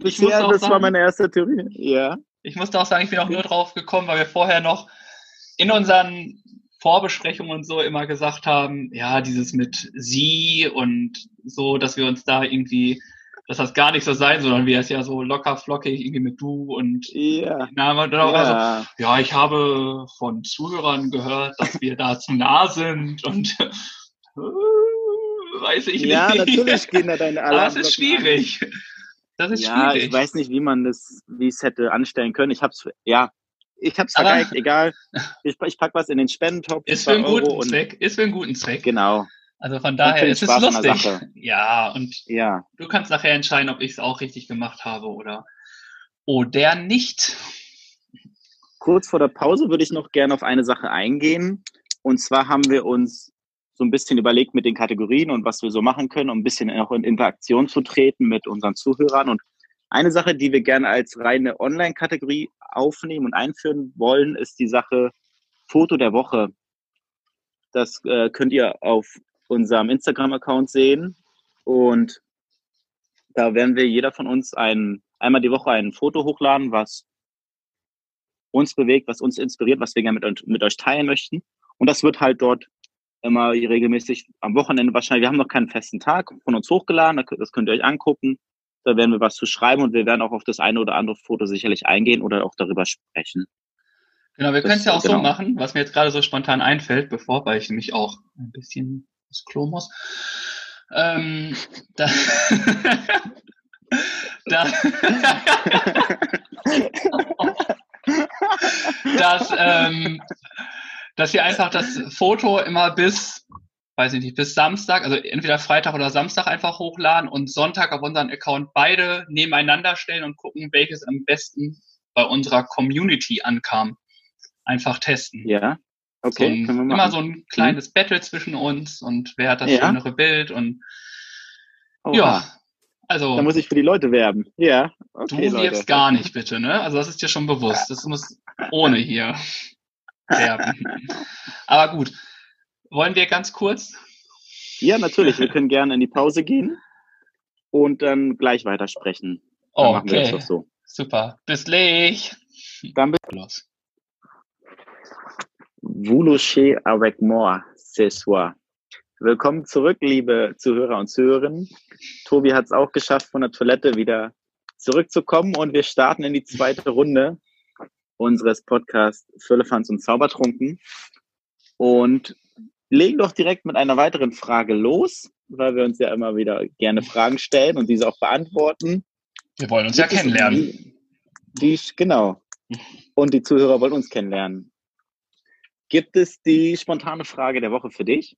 Bisher, das sagen, war meine erste Theorie. Ja. Ich musste auch sagen, ich bin auch nur drauf gekommen, weil wir vorher noch in unseren Vorbesprechungen und so immer gesagt haben, ja, dieses mit sie und so, dass wir uns da irgendwie, dass das gar nicht so sein, sondern wir es ja so locker flockig irgendwie mit du und ja. Na, dann auch ja. Also, ja, ich habe von Zuhörern gehört, dass wir da zu nah sind und weiß ich ja, nicht. Ja, natürlich gehen da deine Alarm. Aber es ist schwierig. An. Das ist ja, schwierig. ich weiß nicht, wie man das, wie es hätte anstellen können. Ich hab's, ja, ich hab's vergeigt, egal. Ich, ich pack was in den Spendentopf. Ist für einen guten Zweck, ist für einen guten Zweck. Genau. Also von daher ist es lustig. Ja, und ja. du kannst nachher entscheiden, ob ich es auch richtig gemacht habe oder oder nicht. Kurz vor der Pause würde ich noch gerne auf eine Sache eingehen. Und zwar haben wir uns so ein bisschen überlegt mit den Kategorien und was wir so machen können, um ein bisschen auch in Interaktion zu treten mit unseren Zuhörern. Und eine Sache, die wir gerne als reine Online-Kategorie aufnehmen und einführen wollen, ist die Sache Foto der Woche. Das äh, könnt ihr auf unserem Instagram-Account sehen. Und da werden wir jeder von uns ein, einmal die Woche ein Foto hochladen, was uns bewegt, was uns inspiriert, was wir gerne mit, mit euch teilen möchten. Und das wird halt dort immer regelmäßig am Wochenende wahrscheinlich. Wir haben noch keinen festen Tag von uns hochgeladen, das könnt ihr euch angucken. Da werden wir was zu schreiben und wir werden auch auf das eine oder andere Foto sicherlich eingehen oder auch darüber sprechen. Genau, wir können es ja auch genau. so machen, was mir jetzt gerade so spontan einfällt, bevor, weil ich nämlich auch ein bisschen ins Klo muss. Ähm, da, da, dass, ähm, dass ihr einfach das Foto immer bis, weiß ich nicht, bis Samstag, also entweder Freitag oder Samstag einfach hochladen und Sonntag auf unseren Account beide nebeneinander stellen und gucken, welches am besten bei unserer Community ankam. Einfach testen. Ja. Okay, so ein, immer so ein kleines hm. Battle zwischen uns und wer hat das ja. schönere Bild und Oha. ja, also. Da muss ich für die Leute werben. Ja. Okay, du jetzt gar nicht, bitte, ne? Also das ist dir schon bewusst. Das muss ohne hier werben. Aber gut. Wollen wir ganz kurz? Ja, natürlich. Wir können gerne in die Pause gehen und dann gleich weitersprechen. Dann okay. Machen wir das doch so. Super. Bis gleich. Dann bis los. Vous louchez avec moi ce soir. Willkommen zurück, liebe Zuhörer und Zuhörerinnen. Tobi hat es auch geschafft, von der Toilette wieder zurückzukommen und wir starten in die zweite Runde unseres Podcasts Füllefanz und Zaubertrunken und legen doch direkt mit einer weiteren Frage los, weil wir uns ja immer wieder gerne Fragen stellen und diese auch beantworten. Wir wollen uns ja kennenlernen. Die, die, genau. Und die Zuhörer wollen uns kennenlernen. Gibt es die spontane Frage der Woche für dich?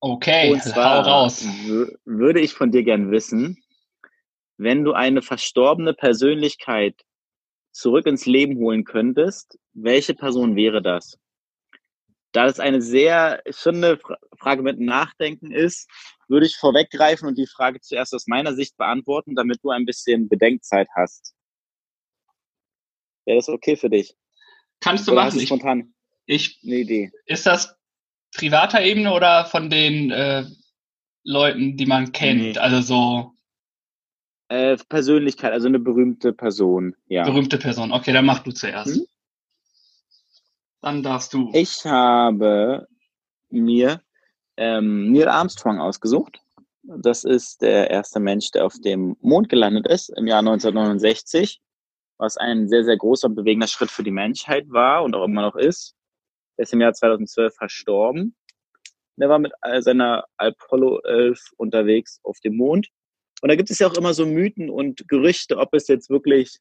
Okay, Und zwar raus. Würde ich von dir gern wissen, wenn du eine verstorbene Persönlichkeit zurück ins Leben holen könntest, welche Person wäre das? Da es eine sehr schöne Frage mit Nachdenken ist, würde ich vorweggreifen und die Frage zuerst aus meiner Sicht beantworten, damit du ein bisschen Bedenkzeit hast. Wäre das okay für dich? Kannst du Oder machen. Ich, spontan ich, eine Idee. Ist das privater Ebene oder von den äh, Leuten, die man kennt? Nee. Also so. Äh, Persönlichkeit, also eine berühmte Person, ja. Berühmte Person, okay, dann mach du zuerst. Hm? Dann darfst du. Ich habe mir ähm, Neil Armstrong ausgesucht. Das ist der erste Mensch, der auf dem Mond gelandet ist im Jahr 1969, was ein sehr, sehr großer und bewegender Schritt für die Menschheit war und auch immer noch ist. Er ist im Jahr 2012 verstorben. Er war mit seiner Apollo 11 unterwegs auf dem Mond. Und da gibt es ja auch immer so Mythen und Gerüchte, ob es jetzt wirklich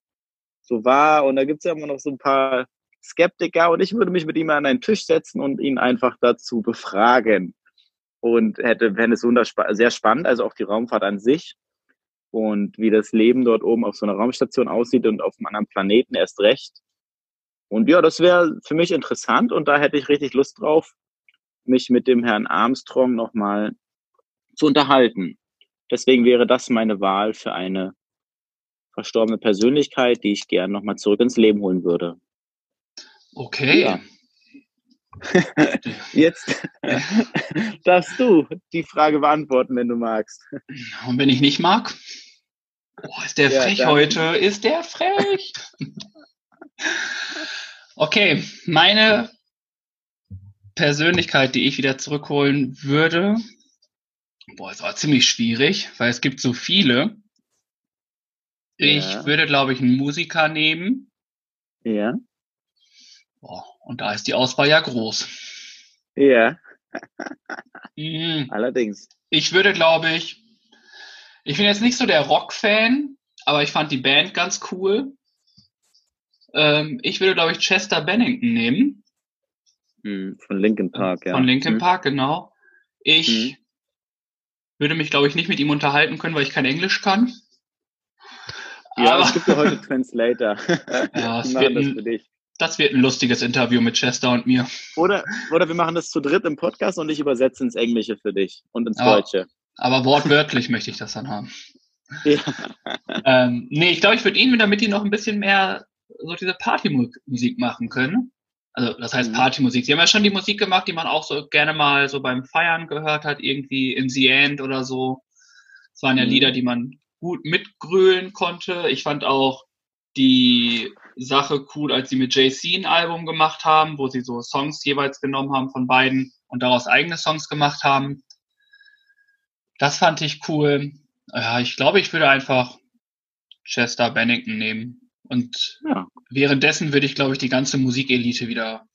so war. Und da gibt es ja immer noch so ein paar Skeptiker und ich würde mich mit ihm an einen Tisch setzen und ihn einfach dazu befragen. Und hätte, fände es sehr spannend, also auch die Raumfahrt an sich und wie das Leben dort oben auf so einer Raumstation aussieht und auf einem anderen Planeten erst recht. Und ja, das wäre für mich interessant und da hätte ich richtig Lust drauf, mich mit dem Herrn Armstrong nochmal zu unterhalten. Deswegen wäre das meine Wahl für eine verstorbene Persönlichkeit, die ich gern nochmal zurück ins Leben holen würde. Okay. Ja. Jetzt darfst du die Frage beantworten, wenn du magst. Und wenn ich nicht mag? Oh, ist der ja, frech dann. heute? Ist der frech? okay, meine Persönlichkeit, die ich wieder zurückholen würde, boah, ist auch ziemlich schwierig, weil es gibt so viele. Ich ja. würde, glaube ich, einen Musiker nehmen. Ja. Boah, und da ist die Auswahl ja groß. Ja. mhm. Allerdings. Ich würde, glaube ich, ich bin jetzt nicht so der Rock-Fan, aber ich fand die Band ganz cool. Ähm, ich würde, glaube ich, Chester Bennington nehmen. Mhm, von Linkin Park, ja. Von Linkin mhm. Park, genau. Ich mhm. Würde mich, glaube ich, nicht mit ihm unterhalten können, weil ich kein Englisch kann. Ja, aber es gibt ja heute Translator. ja, es wird, ein, das wird ein lustiges Interview mit Chester und mir. Oder, oder wir machen das zu dritt im Podcast und ich übersetze ins Englische für dich und ins aber, Deutsche. Aber wortwörtlich möchte ich das dann haben. Ja. Ähm, nee, ich glaube, ich würde ihn, damit die noch ein bisschen mehr so diese Partymusik machen können. Also das heißt mhm. Partymusik. Sie haben ja schon die Musik gemacht, die man auch so gerne mal so beim Feiern gehört hat, irgendwie in The End oder so. Es waren ja mhm. Lieder, die man gut mitgrölen konnte. Ich fand auch die Sache cool, als sie mit JC ein Album gemacht haben, wo sie so Songs jeweils genommen haben von beiden und daraus eigene Songs gemacht haben. Das fand ich cool. Ja, ich glaube, ich würde einfach Chester Bennington nehmen. Und ja. Währenddessen würde ich, glaube ich, die ganze Musikelite wieder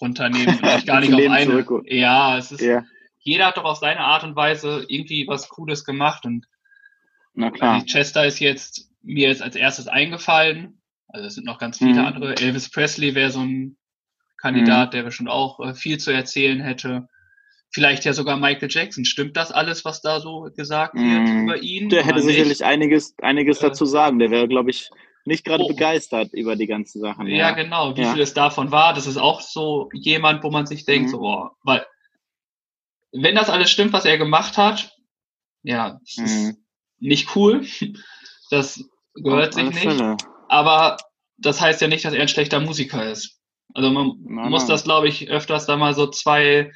runternehmen ich gar nicht auf eine. Ja, es ist, ja. jeder hat doch auf seine Art und Weise irgendwie was Cooles gemacht und Na klar. Chester ist jetzt mir jetzt als erstes eingefallen. Also es sind noch ganz viele mhm. andere. Elvis Presley wäre so ein Kandidat, mhm. der bestimmt auch äh, viel zu erzählen hätte. Vielleicht ja sogar Michael Jackson. Stimmt das alles, was da so gesagt wird mhm. über ihn? Der hätte sicherlich einiges, einiges äh, dazu sagen. Der wäre, glaube ich, nicht gerade oh. begeistert über die ganzen Sachen. Ja, ja genau. Wie ja. viel es davon war, das ist auch so jemand, wo man sich denkt, mhm. so, oh, weil, wenn das alles stimmt, was er gemacht hat, ja, das ist mhm. nicht cool. Das gehört sich nicht. Fälle. Aber das heißt ja nicht, dass er ein schlechter Musiker ist. Also man nein, muss nein. das, glaube ich, öfters da mal so zwei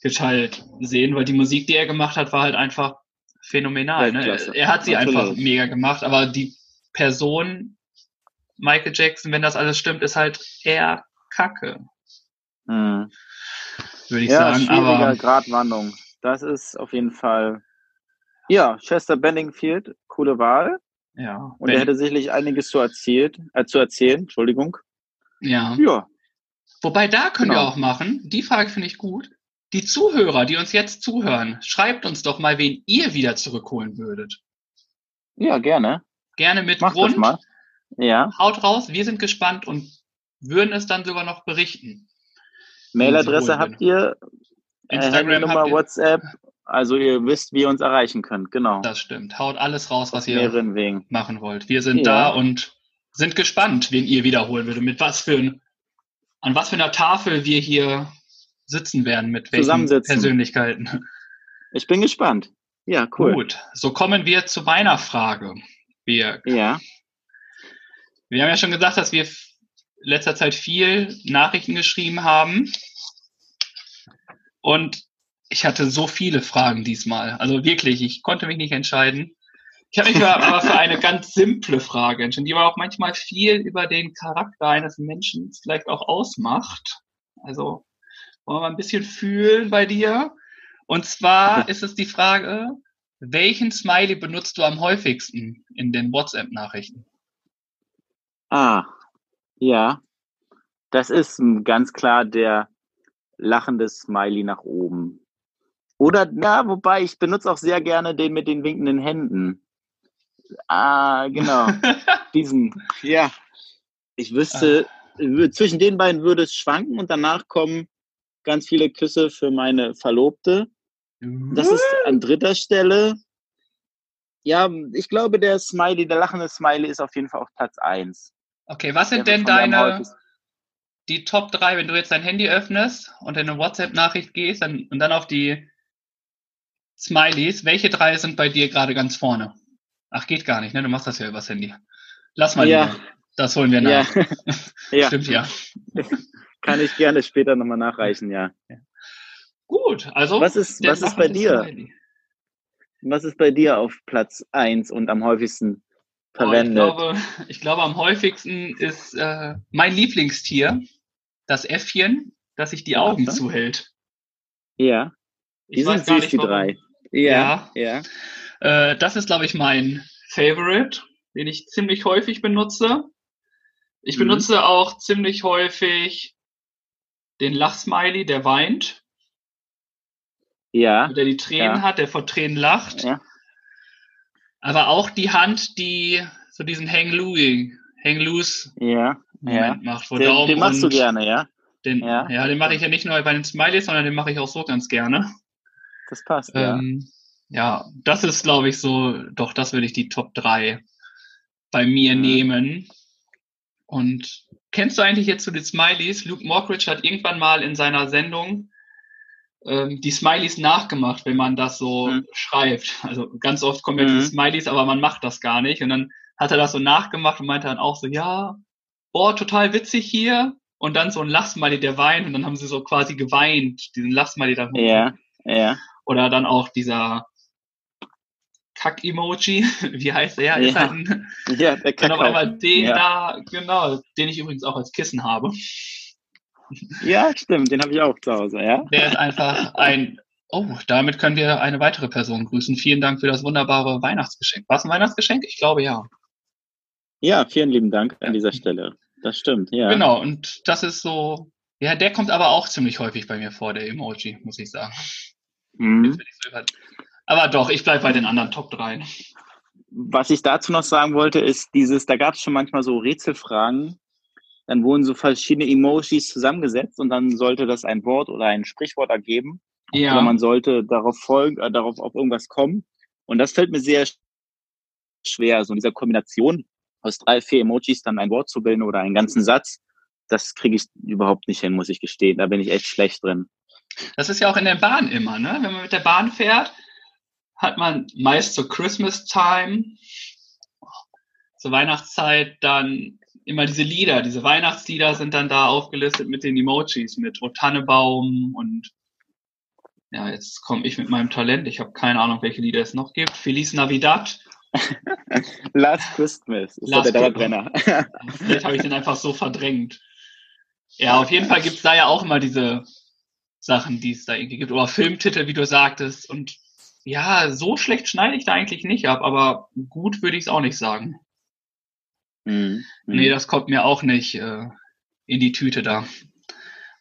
geteilt sehen, weil die Musik, die er gemacht hat, war halt einfach phänomenal. Ne? Er hat sie Natürlich. einfach mega gemacht, aber die Person Michael Jackson, wenn das alles stimmt, ist halt eher Kacke. Hm. Würde ich ja, sagen. Aber Gratwanderung. Das ist auf jeden Fall. Ja, Chester Benningfield, coole Wahl. Ja. Und er hätte sicherlich einiges zu, erzählt, äh, zu erzählen, Entschuldigung. Ja. Ja. Wobei da können genau. wir auch machen, die Frage finde ich gut. Die Zuhörer, die uns jetzt zuhören, schreibt uns doch mal, wen ihr wieder zurückholen würdet. Ja, gerne. Gerne mit Mach Grund. Mal. Ja. Haut raus, wir sind gespannt und würden es dann sogar noch berichten. Mailadresse habt ihr, Instagram Nummer, WhatsApp, also ihr wisst, wie ihr uns erreichen könnt, genau. Das stimmt. Haut alles raus, was ihr machen wollt. Wir sind ja. da und sind gespannt, wen ihr wiederholen würdet. Mit was für ein, an was für einer Tafel wir hier sitzen werden, mit welchen Persönlichkeiten. Ich bin gespannt. Ja, cool. Gut, so kommen wir zu meiner Frage, Birg. Ja. Wir haben ja schon gesagt, dass wir letzter Zeit viel Nachrichten geschrieben haben. Und ich hatte so viele Fragen diesmal. Also wirklich, ich konnte mich nicht entscheiden. Ich habe mich aber für eine ganz simple Frage entschieden, die aber auch manchmal viel über den Charakter eines Menschen vielleicht auch ausmacht. Also wollen wir mal ein bisschen fühlen bei dir. Und zwar ist es die Frage, welchen Smiley benutzt du am häufigsten in den WhatsApp-Nachrichten? Ah, ja. Das ist ganz klar der lachende Smiley nach oben. Oder, ja, wobei ich benutze auch sehr gerne den mit den winkenden Händen. Ah, genau. Diesen, ja. Ich wüsste, zwischen den beiden würde es schwanken und danach kommen ganz viele Küsse für meine Verlobte. Das ist an dritter Stelle. Ja, ich glaube, der Smiley, der lachende Smiley ist auf jeden Fall auf Platz 1. Okay, was sind denn deine, die Top 3, wenn du jetzt dein Handy öffnest und in eine WhatsApp-Nachricht gehst dann, und dann auf die Smileys, welche drei sind bei dir gerade ganz vorne? Ach, geht gar nicht, ne? Du machst das ja übers Handy. Lass mal Ja. lieber. Das holen wir nach. Ja. ja. Stimmt ja. Kann ich gerne später nochmal nachreichen, ja. Gut, also. Was ist, was ist bei dir? Was ist bei dir auf Platz 1 und am häufigsten Oh, ich, verwendet? glaube, ich glaube, am häufigsten ist äh, mein Lieblingstier, das Äffchen, das sich die Ja, Augen was? zuhält. ja, Ich die sind weiß gar süß, nicht, die warum. drei. Ja, ja. Äh, das ist, glaube ich, mein Favorite, den ich ziemlich häufig benutze. Ich Mhm. benutze auch ziemlich häufig den Lachsmiley, der weint, Ja, der die Tränen Ja. hat, der vor Tränen lacht. ja. Aber auch die Hand, die so diesen Hang Loose, Hang Loose Ja, ja. Moment macht, wo Den, Daumen den machst du gerne, ja? Den, Ja. ja. den mache ich ja nicht nur bei den Smileys, sondern den mache ich auch so ganz gerne. Das passt, ja. Ähm, ja, das ist, glaube ich, so, doch, das würde ich die Top 3 bei mir Mhm. nehmen. Und kennst du eigentlich jetzt so die Smileys? Luke Mockridge hat irgendwann mal in seiner Sendung ähm, die Smileys nachgemacht, wenn man das so Mhm. schreibt. Also ganz oft kommen ja Mhm. diese Smileys, aber man macht das gar nicht. Und dann hat er das so nachgemacht und meinte dann auch so, ja, boah, total witzig hier. Und dann so ein Lachsmiley, der weint. Und dann haben sie so quasi geweint, diesen Lachsmiley da Ja, ja. oder dann auch dieser Kack-Emoji, wie heißt der? Ist Ja. halt ein, Ja, der dann auf Kakao. einmal den Ja. da, genau, den ich übrigens auch als Kissen habe. Ja, stimmt, den habe ich auch zu Hause, ja. Der ist einfach ein, oh, damit können wir eine weitere Person grüßen. Vielen Dank für das wunderbare Weihnachtsgeschenk. War es ein Weihnachtsgeschenk? Ich glaube ja. Ja, vielen lieben Dank an dieser Stelle. Das stimmt, ja. Genau, und das ist so, ja, der kommt aber auch ziemlich häufig bei mir vor, der Emoji, muss ich sagen. Mhm. Über- Aber doch, ich bleibe bei den anderen Top 3. Was ich dazu noch sagen wollte, ist dieses, da gab es schon manchmal so Rätselfragen. Dann wurden so verschiedene Emojis zusammengesetzt und dann sollte das ein Wort oder ein Sprichwort ergeben. Oder Ja, man sollte darauf folgen, äh, darauf auf irgendwas kommen. Und das fällt mir sehr schwer, so in dieser Kombination aus drei, vier Emojis dann ein Wort zu bilden oder einen ganzen Satz. Das kriege ich überhaupt nicht hin, muss ich gestehen. Da bin ich echt schlecht drin. Das ist ja auch in der Bahn immer, ne? Wenn man mit der Bahn fährt, hat man meist zur Christmas Time, zur Weihnachtszeit dann immer diese Lieder, diese Weihnachtslieder sind dann da aufgelistet mit den Emojis, mit O Tannebaum und ja, jetzt komme ich mit meinem Talent. Ich habe keine Ahnung, welche Lieder es noch gibt. Feliz Navidad. Last Christmas ist Last der Dauerbrenner. Vielleicht habe ich den einfach so verdrängt. Ja, auf jeden Fall gibt's da ja auch immer diese Sachen, die es da irgendwie gibt. Oder Filmtitel, wie du sagtest. Und ja, so schlecht schneide ich da eigentlich nicht ab, aber gut würde ich es auch nicht sagen. Mhm. Nee, das kommt mir auch nicht äh, in die Tüte da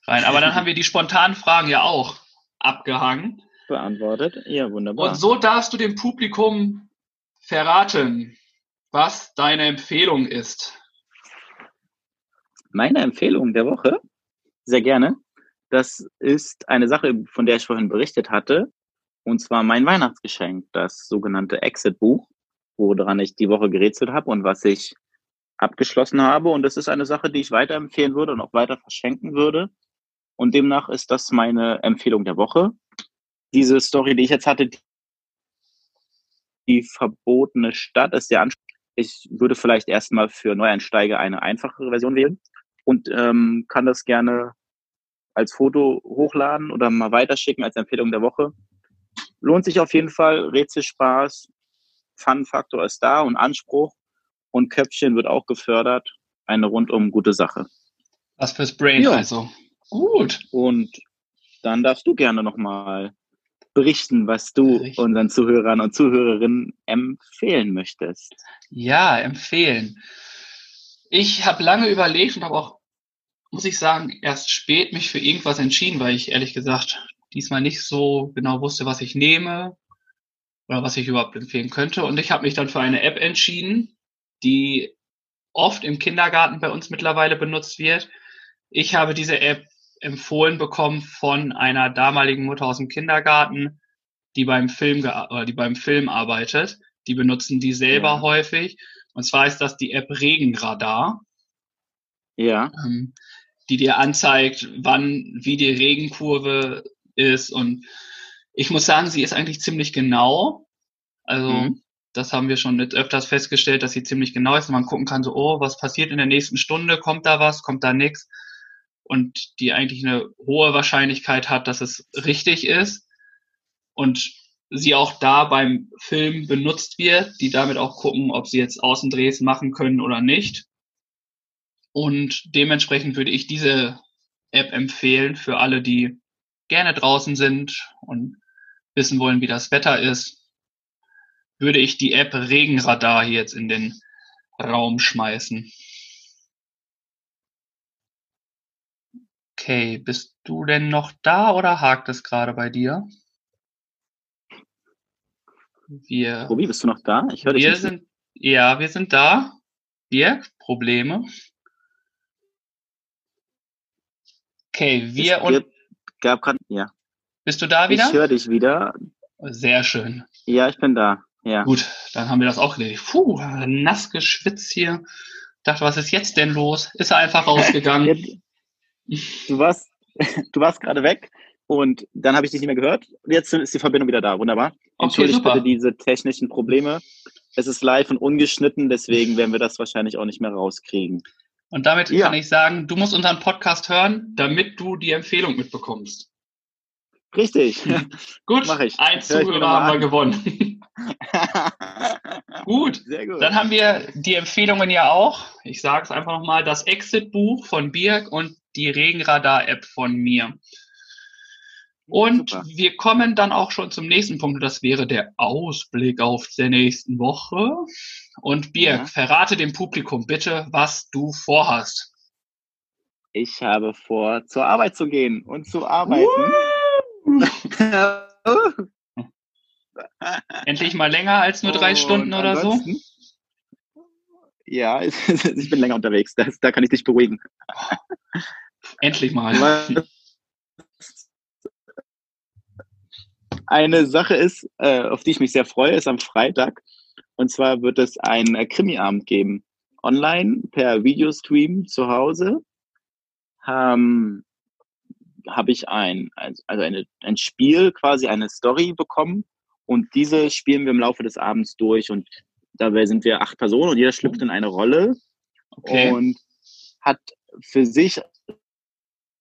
rein. Aber dann haben wir die spontanen Fragen ja auch abgehangen. beantwortet. Ja, wunderbar. Und so darfst du dem Publikum verraten, was deine Empfehlung ist. Meine Empfehlung der Woche, sehr gerne, das ist eine Sache, von der ich vorhin berichtet hatte, und zwar mein Weihnachtsgeschenk, das sogenannte Exit-Buch, woran ich die Woche gerätselt habe und was ich abgeschlossen habe. Und das ist eine Sache, die ich weiterempfehlen würde und auch weiter verschenken würde. Und demnach ist das meine Empfehlung der Woche. Diese Story, die ich jetzt hatte, die verbotene Stadt ist der Anspruch. Ich würde vielleicht erstmal für Neueinsteiger eine einfachere Version wählen und ähm, kann das gerne als Foto hochladen oder mal weiterschicken als Empfehlung der Woche. Lohnt sich auf jeden Fall, Rätselspaß, Fun-Faktor ist da und Anspruch und Köpfchen wird auch gefördert. Eine rundum gute Sache. Was fürs Brain Ja. also. Gut. Und dann darfst du gerne nochmal berichten, was du Berichten. unseren Zuhörern und Zuhörerinnen empfehlen möchtest. Ja, empfehlen. Ich habe lange überlegt und habe auch, muss ich sagen, erst spät mich für irgendwas entschieden, weil ich ehrlich gesagt diesmal nicht so genau wusste, was ich nehme oder was ich überhaupt empfehlen könnte. Und ich habe mich dann für eine App entschieden, die oft im Kindergarten bei uns mittlerweile benutzt wird. Ich habe diese App empfohlen bekommen von einer damaligen Mutter aus dem Kindergarten, die beim Film, die beim Film arbeitet. Die benutzen die selber ja. häufig. Und zwar ist das die App Regenradar. Ja. Ähm, die dir anzeigt, wann, wie die Regenkurve ist. Und ich muss sagen, sie ist eigentlich ziemlich genau. Also, mhm. Das haben wir schon öfters festgestellt, dass sie ziemlich genau ist und man gucken kann, so, oh, was passiert in der nächsten Stunde? Kommt da was? Kommt da nichts? Und die eigentlich eine hohe Wahrscheinlichkeit hat, dass es richtig ist. Und sie auch da beim Film benutzt wird, die damit auch gucken, ob sie jetzt Außendrehs machen können oder nicht. Und dementsprechend würde ich diese App empfehlen für alle, die gerne draußen sind und wissen wollen, wie das Wetter ist. Würde ich die App Regenradar hier jetzt in den Raum schmeißen. Okay, bist du denn noch da oder hakt es gerade bei dir? Wir, Robi, bist du noch da? Ich höre dich. Wir nicht. sind, ja, wir sind da. Dirk, Probleme? Okay, wir und. Gab grad, ja. Bist du da wieder? Ich höre dich wieder. Sehr schön. Ja, ich bin da. Ja. Gut, dann haben wir das auch gelegt. Puh, nass geschwitzt hier. Dachte, was ist jetzt denn los? Ist er einfach rausgegangen? du warst, du warst gerade weg und dann habe ich dich nicht mehr gehört. Jetzt ist die Verbindung wieder da. Wunderbar. Entschuldigt okay, bitte diese technischen Probleme. Es ist live und ungeschnitten, deswegen werden wir das wahrscheinlich auch nicht mehr rauskriegen. Und damit ja. kann ich sagen, du musst unseren Podcast hören, damit du die Empfehlung mitbekommst. Richtig. gut, Mach ich. ein Zuhörer haben wir gewonnen. Gut. gut, dann haben wir die Empfehlungen ja auch. Ich sage es einfach nochmal, das Exit-Buch von Birk und die Regenradar-App von mir. Und Super. wir kommen dann auch schon zum nächsten Punkt. Das wäre der Ausblick auf der nächsten Woche. Und Birk, ja. verrate dem Publikum bitte, was du vorhast. Ich habe vor, zur Arbeit zu gehen und zu arbeiten. Endlich mal länger als nur drei und Stunden oder so? Ja, ich bin länger unterwegs. Das, da kann ich dich beruhigen. Endlich mal. Eine Sache ist, äh, auf die ich mich sehr freue, ist am Freitag. Und zwar wird es einen äh, Krimi-Abend geben. Online, per Videostream zu Hause. Ähm, habe ich ein, also eine, ein Spiel, quasi eine Story bekommen. Und diese spielen wir im Laufe des Abends durch. Und dabei sind wir acht Personen und jeder schlüpft in eine Rolle. Okay. Und hat für sich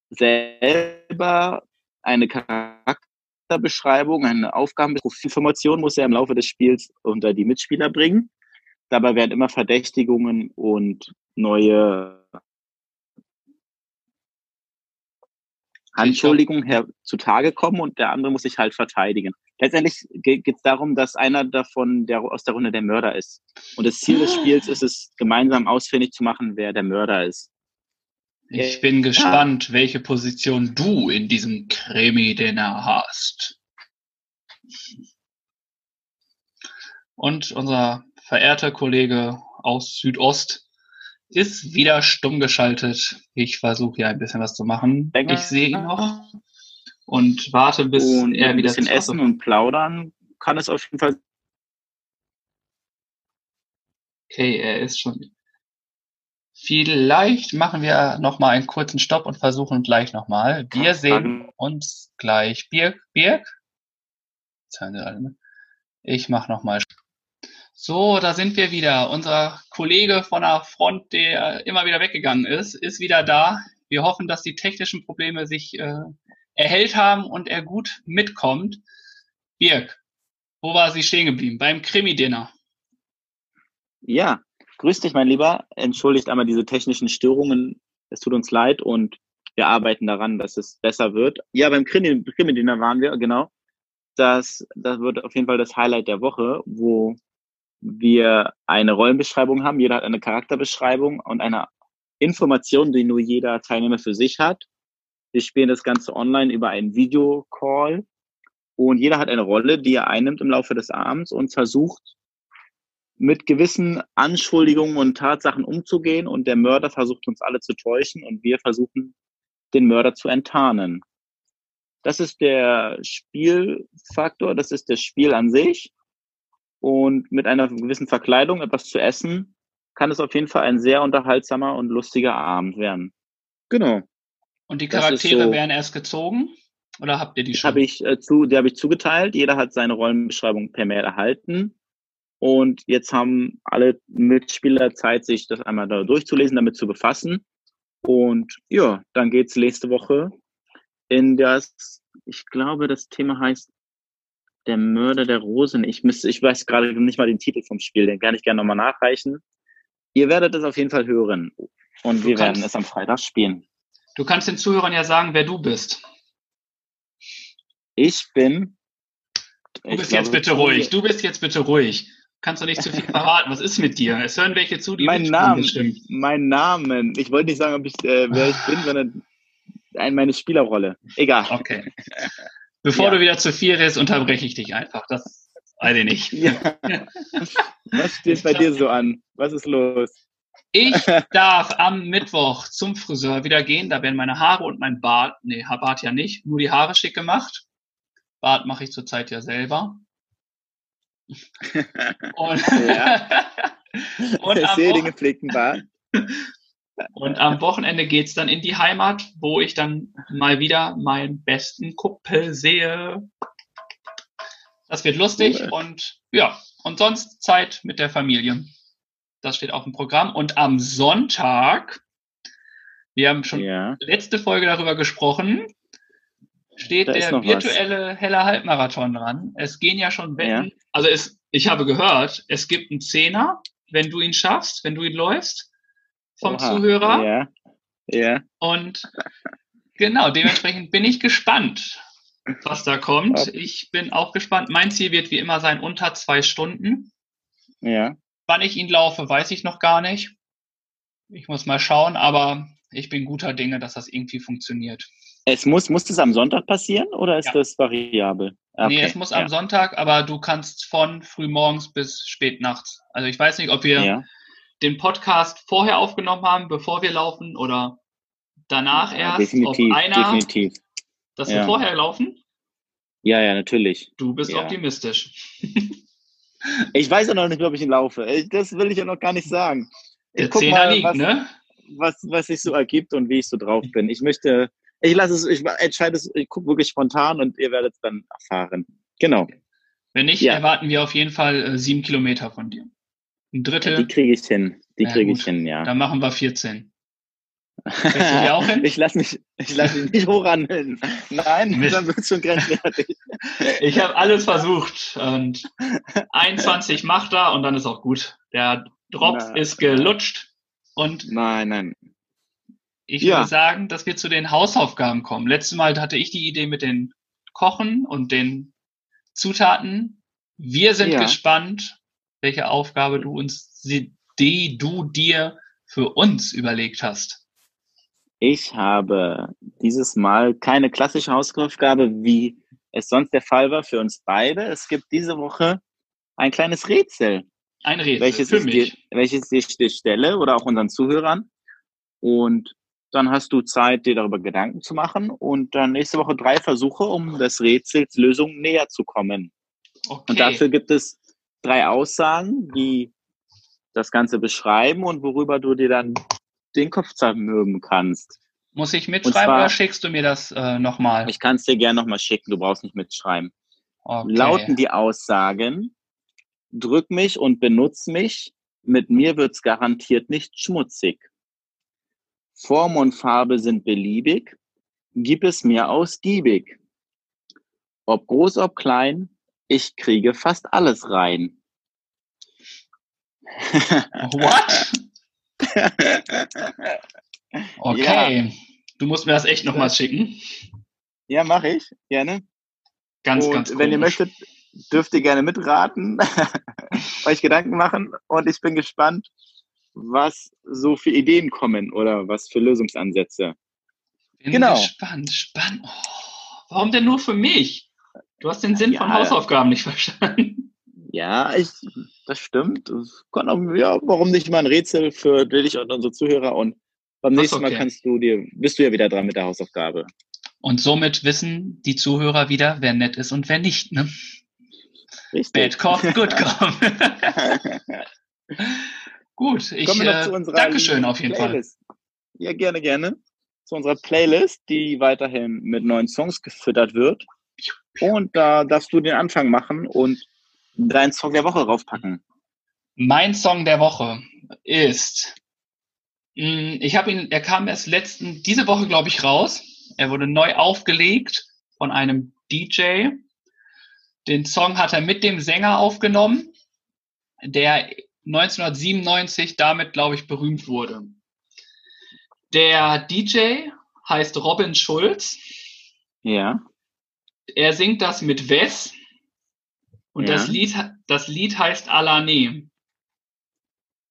selber eine Charakter Charakterbeschreibung, eine Aufgabenprofilinformation muss er im Laufe des Spiels unter die Mitspieler bringen. Dabei werden immer Verdächtigungen und neue Anschuldigungen zutage kommen und der andere muss sich halt verteidigen. Letztendlich geht es darum, dass einer davon der, aus der Runde der Mörder ist. Und das Ziel des Spiels ist es, gemeinsam ausfindig zu machen, wer der Mörder ist. Ich bin gespannt, welche Position du in diesem Krimi-Dinner hast. Und unser verehrter Kollege aus Südost ist wieder stumm geschaltet. Ich versuche hier ein bisschen was zu machen. Länger. Ich sehe ihn noch und warte, bis und er wieder ein bisschen essen und plaudern kann es auf jeden Fall. Okay, er ist schon Vielleicht machen wir nochmal einen kurzen Stopp und versuchen gleich nochmal. Wir sehen uns gleich. Birk, Birk? Ich mache nochmal. So, da sind wir wieder. Unser Kollege von der Front, der immer wieder weggegangen ist, ist wieder da. Wir hoffen, dass die technischen Probleme sich äh, erhellt haben und er gut mitkommt. Birk, wo war sie stehen geblieben? Beim Krimi-Dinner. Ja, Grüß dich, mein Lieber. Entschuldigt einmal diese technischen Störungen. Es tut uns leid und wir arbeiten daran, dass es besser wird. Ja, beim Krimi-Dinner waren wir, genau. Das, das wird auf jeden Fall das Highlight der Woche, wo wir eine Rollenbeschreibung haben. Jeder hat eine Charakterbeschreibung und eine Information, die nur jeder Teilnehmer für sich hat. Wir spielen das Ganze online über einen Videocall und jeder hat eine Rolle, die er einnimmt im Laufe des Abends und versucht, mit gewissen Anschuldigungen und Tatsachen umzugehen und der Mörder versucht uns alle zu täuschen und wir versuchen den Mörder zu enttarnen. Das ist der Spielfaktor, das ist das Spiel an sich. Und mit einer gewissen Verkleidung etwas zu essen, kann es auf jeden Fall ein sehr unterhaltsamer und lustiger Abend werden. Genau. Und die Charaktere so, werden erst gezogen? Oder habt ihr die schon? Hab ich, äh, zu, die habe ich zugeteilt. Jeder hat seine Rollenbeschreibung per Mail erhalten. Und jetzt haben alle Mitspieler Zeit, sich das einmal da durchzulesen, damit zu befassen. Und ja, dann geht's nächste Woche in das, ich glaube, das Thema heißt Der Mörder der Rosen. Ich müsste, ich weiß gerade nicht mal den Titel vom Spiel, den kann ich gerne nochmal nachreichen. Ihr werdet es auf jeden Fall hören. Und du wir werden es am Freitag spielen. Du kannst den Zuhörern ja sagen, wer du bist. Ich bin. Du bist jetzt bitte ruhig. Du bist jetzt bitte ruhig. Kannst du nicht zu viel verraten. Was ist mit dir? Es hören welche zu, die mein Namen, bestimmt. Mein Namen. Ich wollte nicht sagen, ob ich, äh, wer ich bin, sondern meine Spielerrolle. Egal. Okay. Bevor ja. du wieder zu viel redest, unterbreche ich dich einfach. Das weiß ich nicht. Ja. Was steht bei dir so an? Was ist los? Ich darf am Mittwoch zum Friseur wieder gehen. Da werden meine Haare und mein Bart, nee, Bart ja nicht, nur die Haare schick gemacht. Bart mache ich zurzeit ja selber. Und, ja. und am sehe den gepflegten Bart. Und am Wochenende geht's dann in die Heimat, wo ich dann mal wieder meinen besten Kuppel sehe. Das wird lustig cool. und ja, und sonst Zeit mit der Familie. Das steht auf dem Programm. Und am Sonntag, wir haben schon ja. letzte Folge darüber gesprochen, steht da der virtuelle was. heller Halbmarathon dran. Es gehen ja schon Wetten. Ja. Also es, ich habe gehört, es gibt einen Zehner, wenn du ihn schaffst, wenn du ihn läufst, vom Oha. Zuhörer. Ja. Ja. Und genau, dementsprechend bin ich gespannt, was da kommt. Ich bin auch gespannt. Mein Ziel wird wie immer sein, unter zwei Stunden. Ja. Wann ich ihn laufe, weiß ich noch gar nicht. Ich muss mal schauen, aber ich bin guter Dinge, dass das irgendwie funktioniert. Es muss, muss das am Sonntag passieren oder ist ja. das variabel? Okay. Nee, es muss ja. am Sonntag, aber du kannst von frühmorgens bis spät nachts. Also ich weiß nicht, ob wir ja. den Podcast vorher aufgenommen haben, bevor wir laufen oder danach erst. Definitiv, auf einer, definitiv. Dass wir vorher laufen? Ja, ja, natürlich. Du bist optimistisch. ich weiß ja noch nicht, ob ich ihn laufe. Das will ich ja noch gar nicht sagen. Der Zehner liegt, was, ne? Was, was sich so ergibt und wie ich so drauf bin. Ich möchte ich lasse es, ich entscheide es, ich gucke wirklich spontan und ihr werdet es dann erfahren. Genau. Wenn nicht, ja. erwarten wir auf jeden Fall äh, sieben Kilometer von dir. Ein Drittel. Ja, die kriege ich hin. Die ja, kriege ich hin, ja. Dann machen wir 14. ich lasse mich, ich lasse mich nicht hochhandeln. Nein, Mist. dann wird es schon grenzwertig. ich habe alles versucht und 21 macht er und dann ist auch gut. Der Drops Na, ist gelutscht und nein, nein. Ich ja. würde sagen, dass wir zu den Hausaufgaben kommen. Letztes Mal hatte ich die Idee mit den Kochen und den Zutaten. Wir sind ja. gespannt, welche Aufgabe du uns, die du dir für uns überlegt hast. Ich habe dieses Mal keine klassische Hausaufgabe, wie es sonst der Fall war für uns beide. Es gibt diese Woche ein kleines Rätsel. Ein Rätsel welches für mich. Dir, welches ich dir stelle oder auch unseren Zuhörern. Und dann hast du Zeit, dir darüber Gedanken zu machen und dann nächste Woche drei Versuche, um des Rätsels Lösung näher zu kommen. Okay. Und dafür gibt es drei Aussagen, die das Ganze beschreiben und worüber du dir dann den Kopf zermürben kannst. Muss ich mitschreiben zwar, oder schickst du mir das äh, nochmal? Ich kann es dir gerne nochmal schicken, du brauchst nicht mitschreiben. Okay. Lauten die Aussagen, drück mich und benutz mich, mit mir wird's garantiert nicht schmutzig. Form und Farbe sind beliebig, gib es mir ausgiebig. Ob groß, ob klein, ich kriege fast alles rein. What? Okay, ja. du musst mir das echt nochmal schicken. Ja, mache ich, gerne. Ganz, und ganz komisch. Wenn ihr möchtet, dürft ihr gerne mitraten, euch Gedanken machen und ich bin gespannt, was so für Ideen kommen oder was für Lösungsansätze. Bin genau. Gespannt, spannend. Oh, warum denn nur für mich? Du hast den Sinn ja. von Hausaufgaben nicht verstanden. Ja, ich, das stimmt. Kann auch, ja, warum nicht mal ein Rätsel für dich und unsere Zuhörer und beim Ach, nächsten Mal okay. kannst du dir, bist du ja wieder dran mit der Hausaufgabe. Und somit wissen die Zuhörer wieder, wer nett ist und wer nicht. Ne? Richtig. Bad Cop, Good Cop. Gut, ich Kommen wir noch äh, zu unserer Dankeschön auf jeden Fall. Playlist. Ja, gerne, gerne. Zu unserer Playlist, die weiterhin mit neuen Songs gefüttert wird. Und da darfst du den Anfang machen und deinen Song der Woche raufpacken. Mein Song der Woche ist, mh, ich habe ihn, er kam erst letzten, diese Woche glaube ich raus. Er wurde neu aufgelegt von einem DJ. Den Song hat er mit dem Sänger aufgenommen, der 1997 damit, glaube ich, berühmt wurde. Der DJ heißt Robin Schulz. Ja. Er singt das mit Wes. Und Ja. das, Lied, das Lied heißt Alane.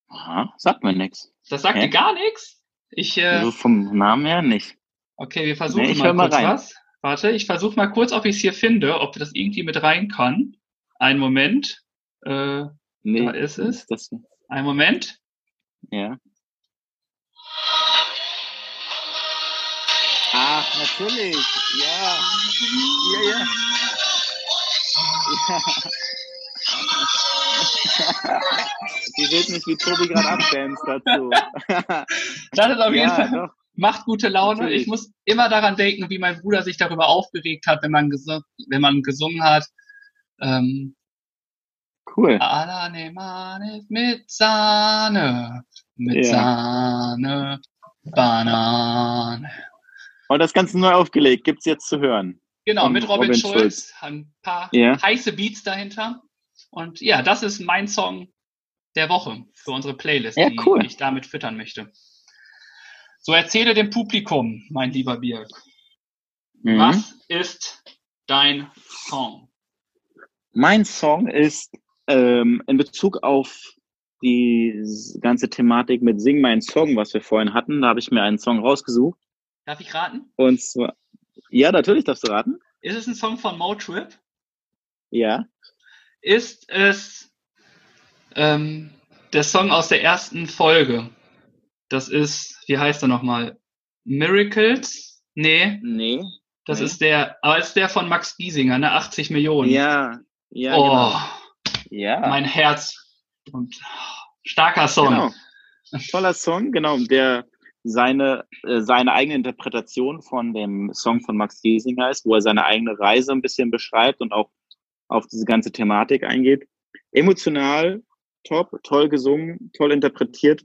Aha, sagt mir nichts. Das sagt dir gar nichts? Ich, äh, Also vom Namen her nicht. okay, wir versuchen Nee, mal mal kurz rein. was. Warte, ich versuche mal kurz, ob ich es hier finde, ob das irgendwie mit rein kann. Einen Moment. Äh, Nee, Da ist es. Das, einen Moment. ja. Ach, natürlich. Ja. Ja, ja. Die wird nicht wie Tobi gerade abdance dazu. Das ist auf jeden ja, Fall, doch. macht gute Laune. Natürlich. Ich muss immer daran denken, wie mein Bruder sich darüber aufgeregt hat, wenn man, gesu wenn man gesungen hat. Ähm, Cool. Alane Mane mit Sahne, mit Ja. Sahne, Banane. Und das Ganze neu aufgelegt. Gibt's jetzt zu hören. Genau, mit Robin, Robin Schulz, Schulz. ein paar Ja. heiße Beats dahinter. Und ja, das ist mein Song der Woche für unsere Playlist, Ja, die cool. ich damit füttern möchte. So erzähle dem Publikum, mein lieber Birk, Mhm. was ist dein Song? Mein Song ist ähm, in Bezug auf die ganze Thematik mit Sing mein Song, was wir vorhin hatten, da habe ich mir einen Song rausgesucht. Darf ich raten? Und zwar, ja, natürlich darfst du raten. Ist es ein Song von Motrip? Ja. Ist es ähm, der Song aus der ersten Folge? Das ist, wie heißt er nochmal? Miracles? Nee, Nee. das Nee. ist der, aber ist der von Max Giesinger, ne? 80 Millionen. Ja. Ja, oh, genau. Ja. mein Herz. Und starker Song. Genau. Toller Song, genau, der seine, äh, seine eigene Interpretation von dem Song von Max Giesinger ist, wo er seine eigene Reise ein bisschen beschreibt und auch auf diese ganze Thematik eingeht. Emotional, top, toll gesungen, toll interpretiert.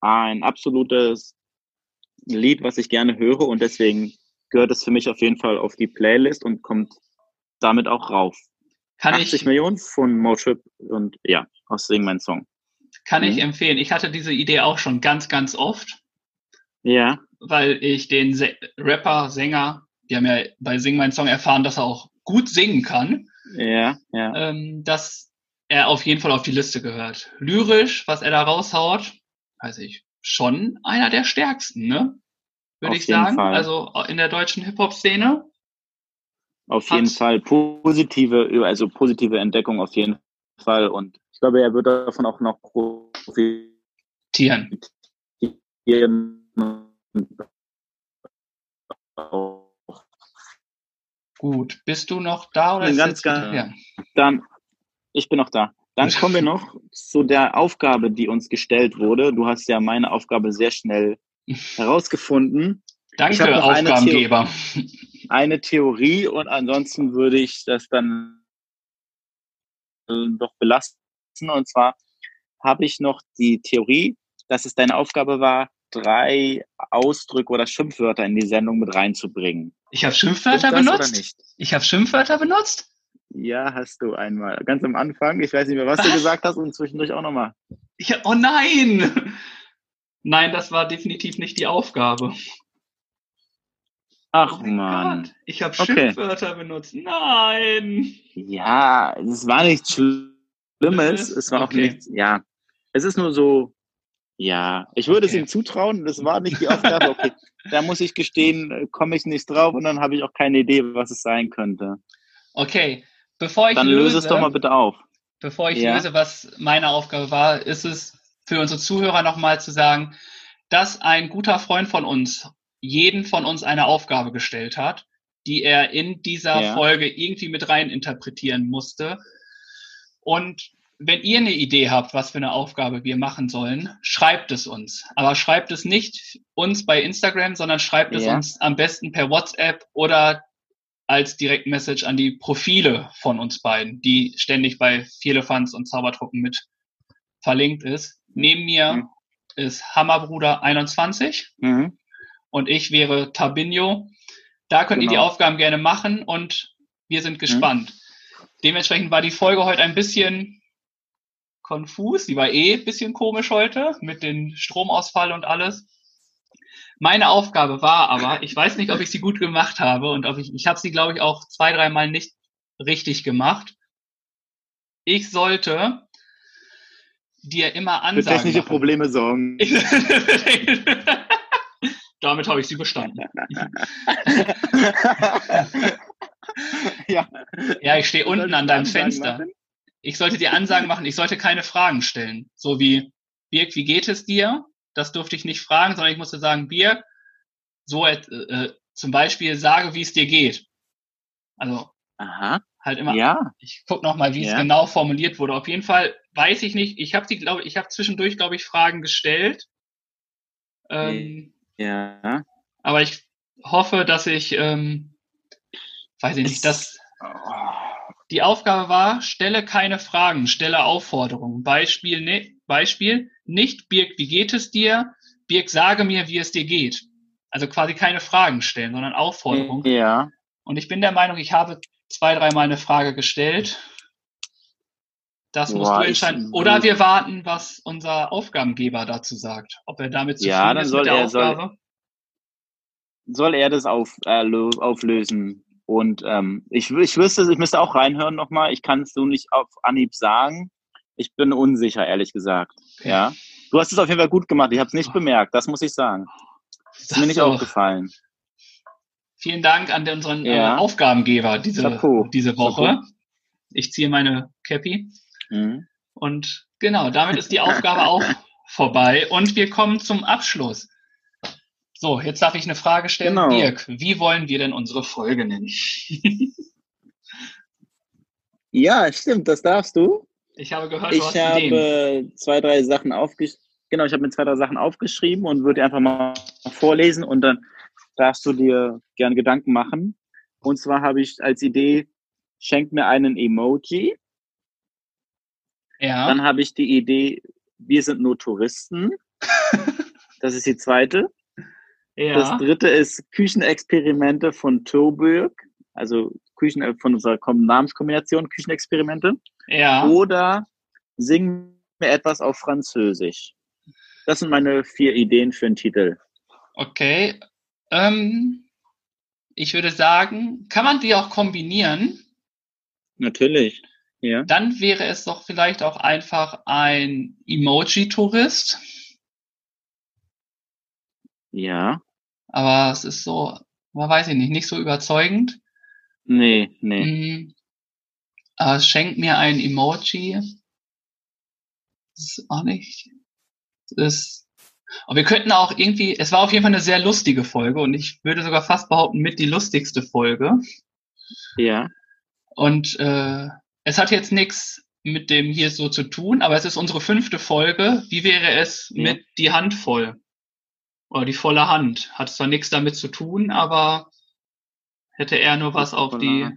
Ein absolutes Lied, was ich gerne höre und deswegen gehört es für mich auf jeden Fall auf die Playlist und kommt damit auch rauf. Kann 80 ich, Millionen von Motrip und ja, aus Sing mein Song. kann ich Mhm. empfehlen. Ich hatte diese Idee auch schon ganz, ganz oft, Ja, weil ich den Se Rapper, Sänger, die haben ja bei Sing mein Song erfahren, dass er auch gut singen kann, ja, ja. ähm, dass er auf jeden Fall auf die Liste gehört. Lyrisch, was er da raushaut, weiß ich, schon einer der stärksten, ne? Würde ich sagen. Fall. Also in der deutschen Hip-Hop-Szene. Auf jeden Fall positive, also positive Entdeckung auf jeden Fall. Und ich glaube, er wird davon auch noch profitieren. Gut. Bist du noch da oder ist ganz, ganz- ja. Dann, ich bin noch da. Dann kommen wir noch zu der Aufgabe, die uns gestellt wurde. Du hast ja meine Aufgabe sehr schnell herausgefunden. Danke, noch eine Aufgabengeber. Eine Theorie und ansonsten würde ich das dann doch belasten. Und zwar habe ich noch die Theorie, dass es deine Aufgabe war, drei Ausdrücke oder Schimpfwörter in die Sendung mit reinzubringen. Ich habe Schimpfwörter benutzt. nicht? Ich habe Schimpfwörter benutzt. Ja, hast du einmal. Ganz am Anfang. Ich weiß nicht mehr, was, du gesagt hast und zwischendurch auch nochmal. Oh nein! Nein, das war definitiv nicht die Aufgabe. Ach Oh man. Gott, ich habe Okay. Schimpfwörter benutzt. Nein! Ja, es war nichts Schlimmes. Es war auch Okay. nichts. Ja, es ist nur so. Ja, ich würde es Okay. ihm zutrauen. Das war nicht die Aufgabe. Okay, da muss ich gestehen, äh, komme ich nicht drauf und dann habe ich auch keine Idee, was es sein könnte. Okay, bevor ich Dann löse, löse es doch mal bitte auf. bevor ich Ja. löse, was meine Aufgabe war, ist es für unsere Zuhörer nochmal zu sagen, dass ein guter Freund von uns jeden von uns eine Aufgabe gestellt hat, die er in dieser Ja. Folge irgendwie mit rein interpretieren musste. Und wenn ihr eine Idee habt, was für eine Aufgabe wir machen sollen, schreibt es uns. Aber schreibt es nicht uns bei Instagram, sondern schreibt es Ja. uns am besten per WhatsApp oder als Direktmessage an die Profile von uns beiden, die ständig bei Vierlefanz und Zaubertruppen mit verlinkt ist. Neben mir Mhm. ist Hammerbruder21 Mhm. und ich wäre Tabinho. Da könnt ihr die Genau. Aufgaben gerne machen und wir sind gespannt. Dementsprechend war die Folge heute ein bisschen konfus. Die war eh ein bisschen komisch heute mit dem Stromausfall und alles. Meine Aufgabe war aber, ich weiß nicht, ob ich sie gut gemacht habe und ob ich, ich habe sie, glaube ich, auch zwei, dreimal nicht richtig gemacht. Ich sollte dir immer Für Ansagen technische machen. Probleme sorgen. Damit habe ich sie bestanden. ja. Ja, ich stehe unten an deinem Fenster. machen? Ich sollte dir Ansagen machen, ich sollte keine Fragen stellen. So wie, Birg, wie geht es dir? Das durfte ich nicht fragen, sondern ich musste sagen, Birg, so äh, äh, zum Beispiel sage, wie es dir geht. Also Aha. halt immer, Ja. ich guck noch mal, wie es Ja. genau formuliert wurde. Auf jeden Fall weiß ich nicht, ich habe die, glaube ich, habe zwischendurch, glaube ich, Fragen gestellt. Ähm, Ja. aber ich hoffe, dass ich, ähm, weiß ich nicht, Es- dass Die Aufgabe war, stelle keine Fragen, stelle Aufforderungen. Beispiel, ne, Beispiel, nicht Birg, wie geht es dir? Birg, sage mir, wie es dir geht. Also quasi keine Fragen stellen, sondern Aufforderungen. Ja. Und ich bin der Meinung, ich habe zwei, dreimal eine Frage gestellt. Das musst Boah, du ich- entscheiden. Oder wir warten, was unser Aufgabengeber dazu sagt. Ob er damit zufrieden Ja, dann ist soll mit der er- soll- Aufgabe. Soll er das auf, äh, auflösen? Und ähm, ich, ich wüsste, ich müsste auch reinhören nochmal. Ich kann es so nicht auf Anhieb sagen. Ich bin unsicher, ehrlich gesagt. Ja. Du hast es auf jeden Fall gut gemacht. Ich habe es nicht bemerkt. Das muss ich sagen. Ist mir nicht aufgefallen. Vielen Dank an unseren Ja. äh, Aufgabengeber diese, Chapeau. diese Woche. Chapeau. Ich ziehe meine Cappy. Mhm. Und genau, damit ist die Aufgabe auch vorbei. Und wir kommen zum Abschluss. So, jetzt darf ich eine Frage stellen. Genau. Dirk, wie wollen wir denn unsere Folge nennen? Ja, stimmt. Das darfst du. Ich habe gehört, du Ich hast Ideen. habe zwei, drei Sachen aufgeschrieben. Genau, ich habe mir zwei, drei Sachen aufgeschrieben und würde einfach mal vorlesen und dann darfst du dir gern Gedanken machen. Und zwar habe ich als Idee, schenk mir einen Emoji. Ja, Dann habe ich die Idee, wir sind nur Touristen. Das ist die zweite. Ja, Das dritte ist Küchenexperimente von Turburg. Also Küchen von unserer Kom- Namenskombination Küchenexperimente. ja. Oder sing mir etwas auf Französisch. Das sind meine vier Ideen für einen Titel. Okay. Ähm, ich würde sagen, kann man die auch kombinieren? Natürlich. Ja. Dann wäre es doch vielleicht auch einfach ein Emoji-Tourist. Ja. Aber es ist so, man weiß ich nicht, nicht so überzeugend. Nee, nee. Aber es schenkt mir ein Emoji. Das ist auch nicht. Das ist, und wir könnten auch irgendwie, es war auf jeden Fall eine sehr lustige Folge und ich würde sogar fast behaupten, mit die lustigste Folge. Ja. Und äh, es hat jetzt nichts mit dem hier so zu tun, aber es ist unsere fünfte Folge. Wie wäre es Ja. mit die Hand voll? Oder die volle Hand? Hat zwar nichts damit zu tun, aber hätte er nur was auf die.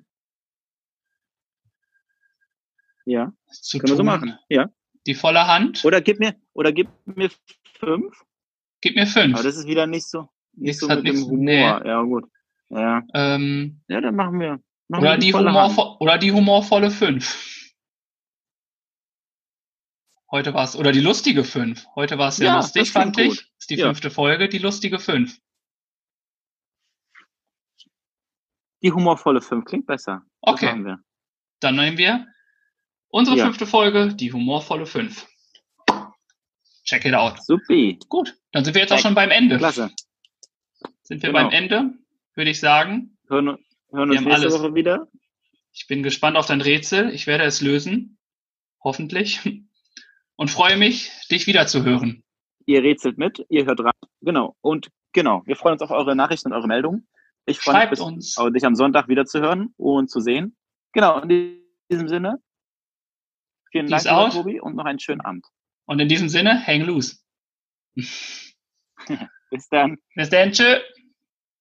Ja. zu Können wir so tun. machen. Ja. Die volle Hand? Oder gib mir, oder gib mir fünf. Gib mir fünf. Aber das ist wieder nicht so, nicht Nichts so hat mit dem nichts- Humor. nee. Ja, gut. Ja. ähm, Ja, dann machen wir. Machen oder, wir die humorvo oder die humorvolle fünf. Heute war es, oder die lustige fünf. Heute war es sehr Ja, lustig, fand ich. gut. Ist die Ja. fünfte Folge, die lustige fünf. Die humorvolle fünf klingt besser. Okay. Dann nehmen wir unsere Ja. fünfte Folge, die humorvolle fünf. Check it out. Supi. Gut, dann sind wir jetzt auch Check. schon beim Ende. Klasse. Sind wir Genau. beim Ende, würde ich sagen. Hören, hören Wir uns nächste alles. Woche wieder. Ich bin gespannt auf dein Rätsel. Ich werde es lösen. hoffentlich. Und freue mich, dich wiederzuhören. Ihr rätselt mit, ihr hört rein. Genau. Und genau, wir freuen uns auf eure Nachrichten und eure Meldungen. Ich freue mich, bis, uns. dich am Sonntag wieder zu hören und zu sehen. Genau, in diesem Sinne, vielen Dies Dank, Tobi, und noch einen schönen Abend. Und in diesem Sinne, hang loose. bis dann. Bis dann, tschö.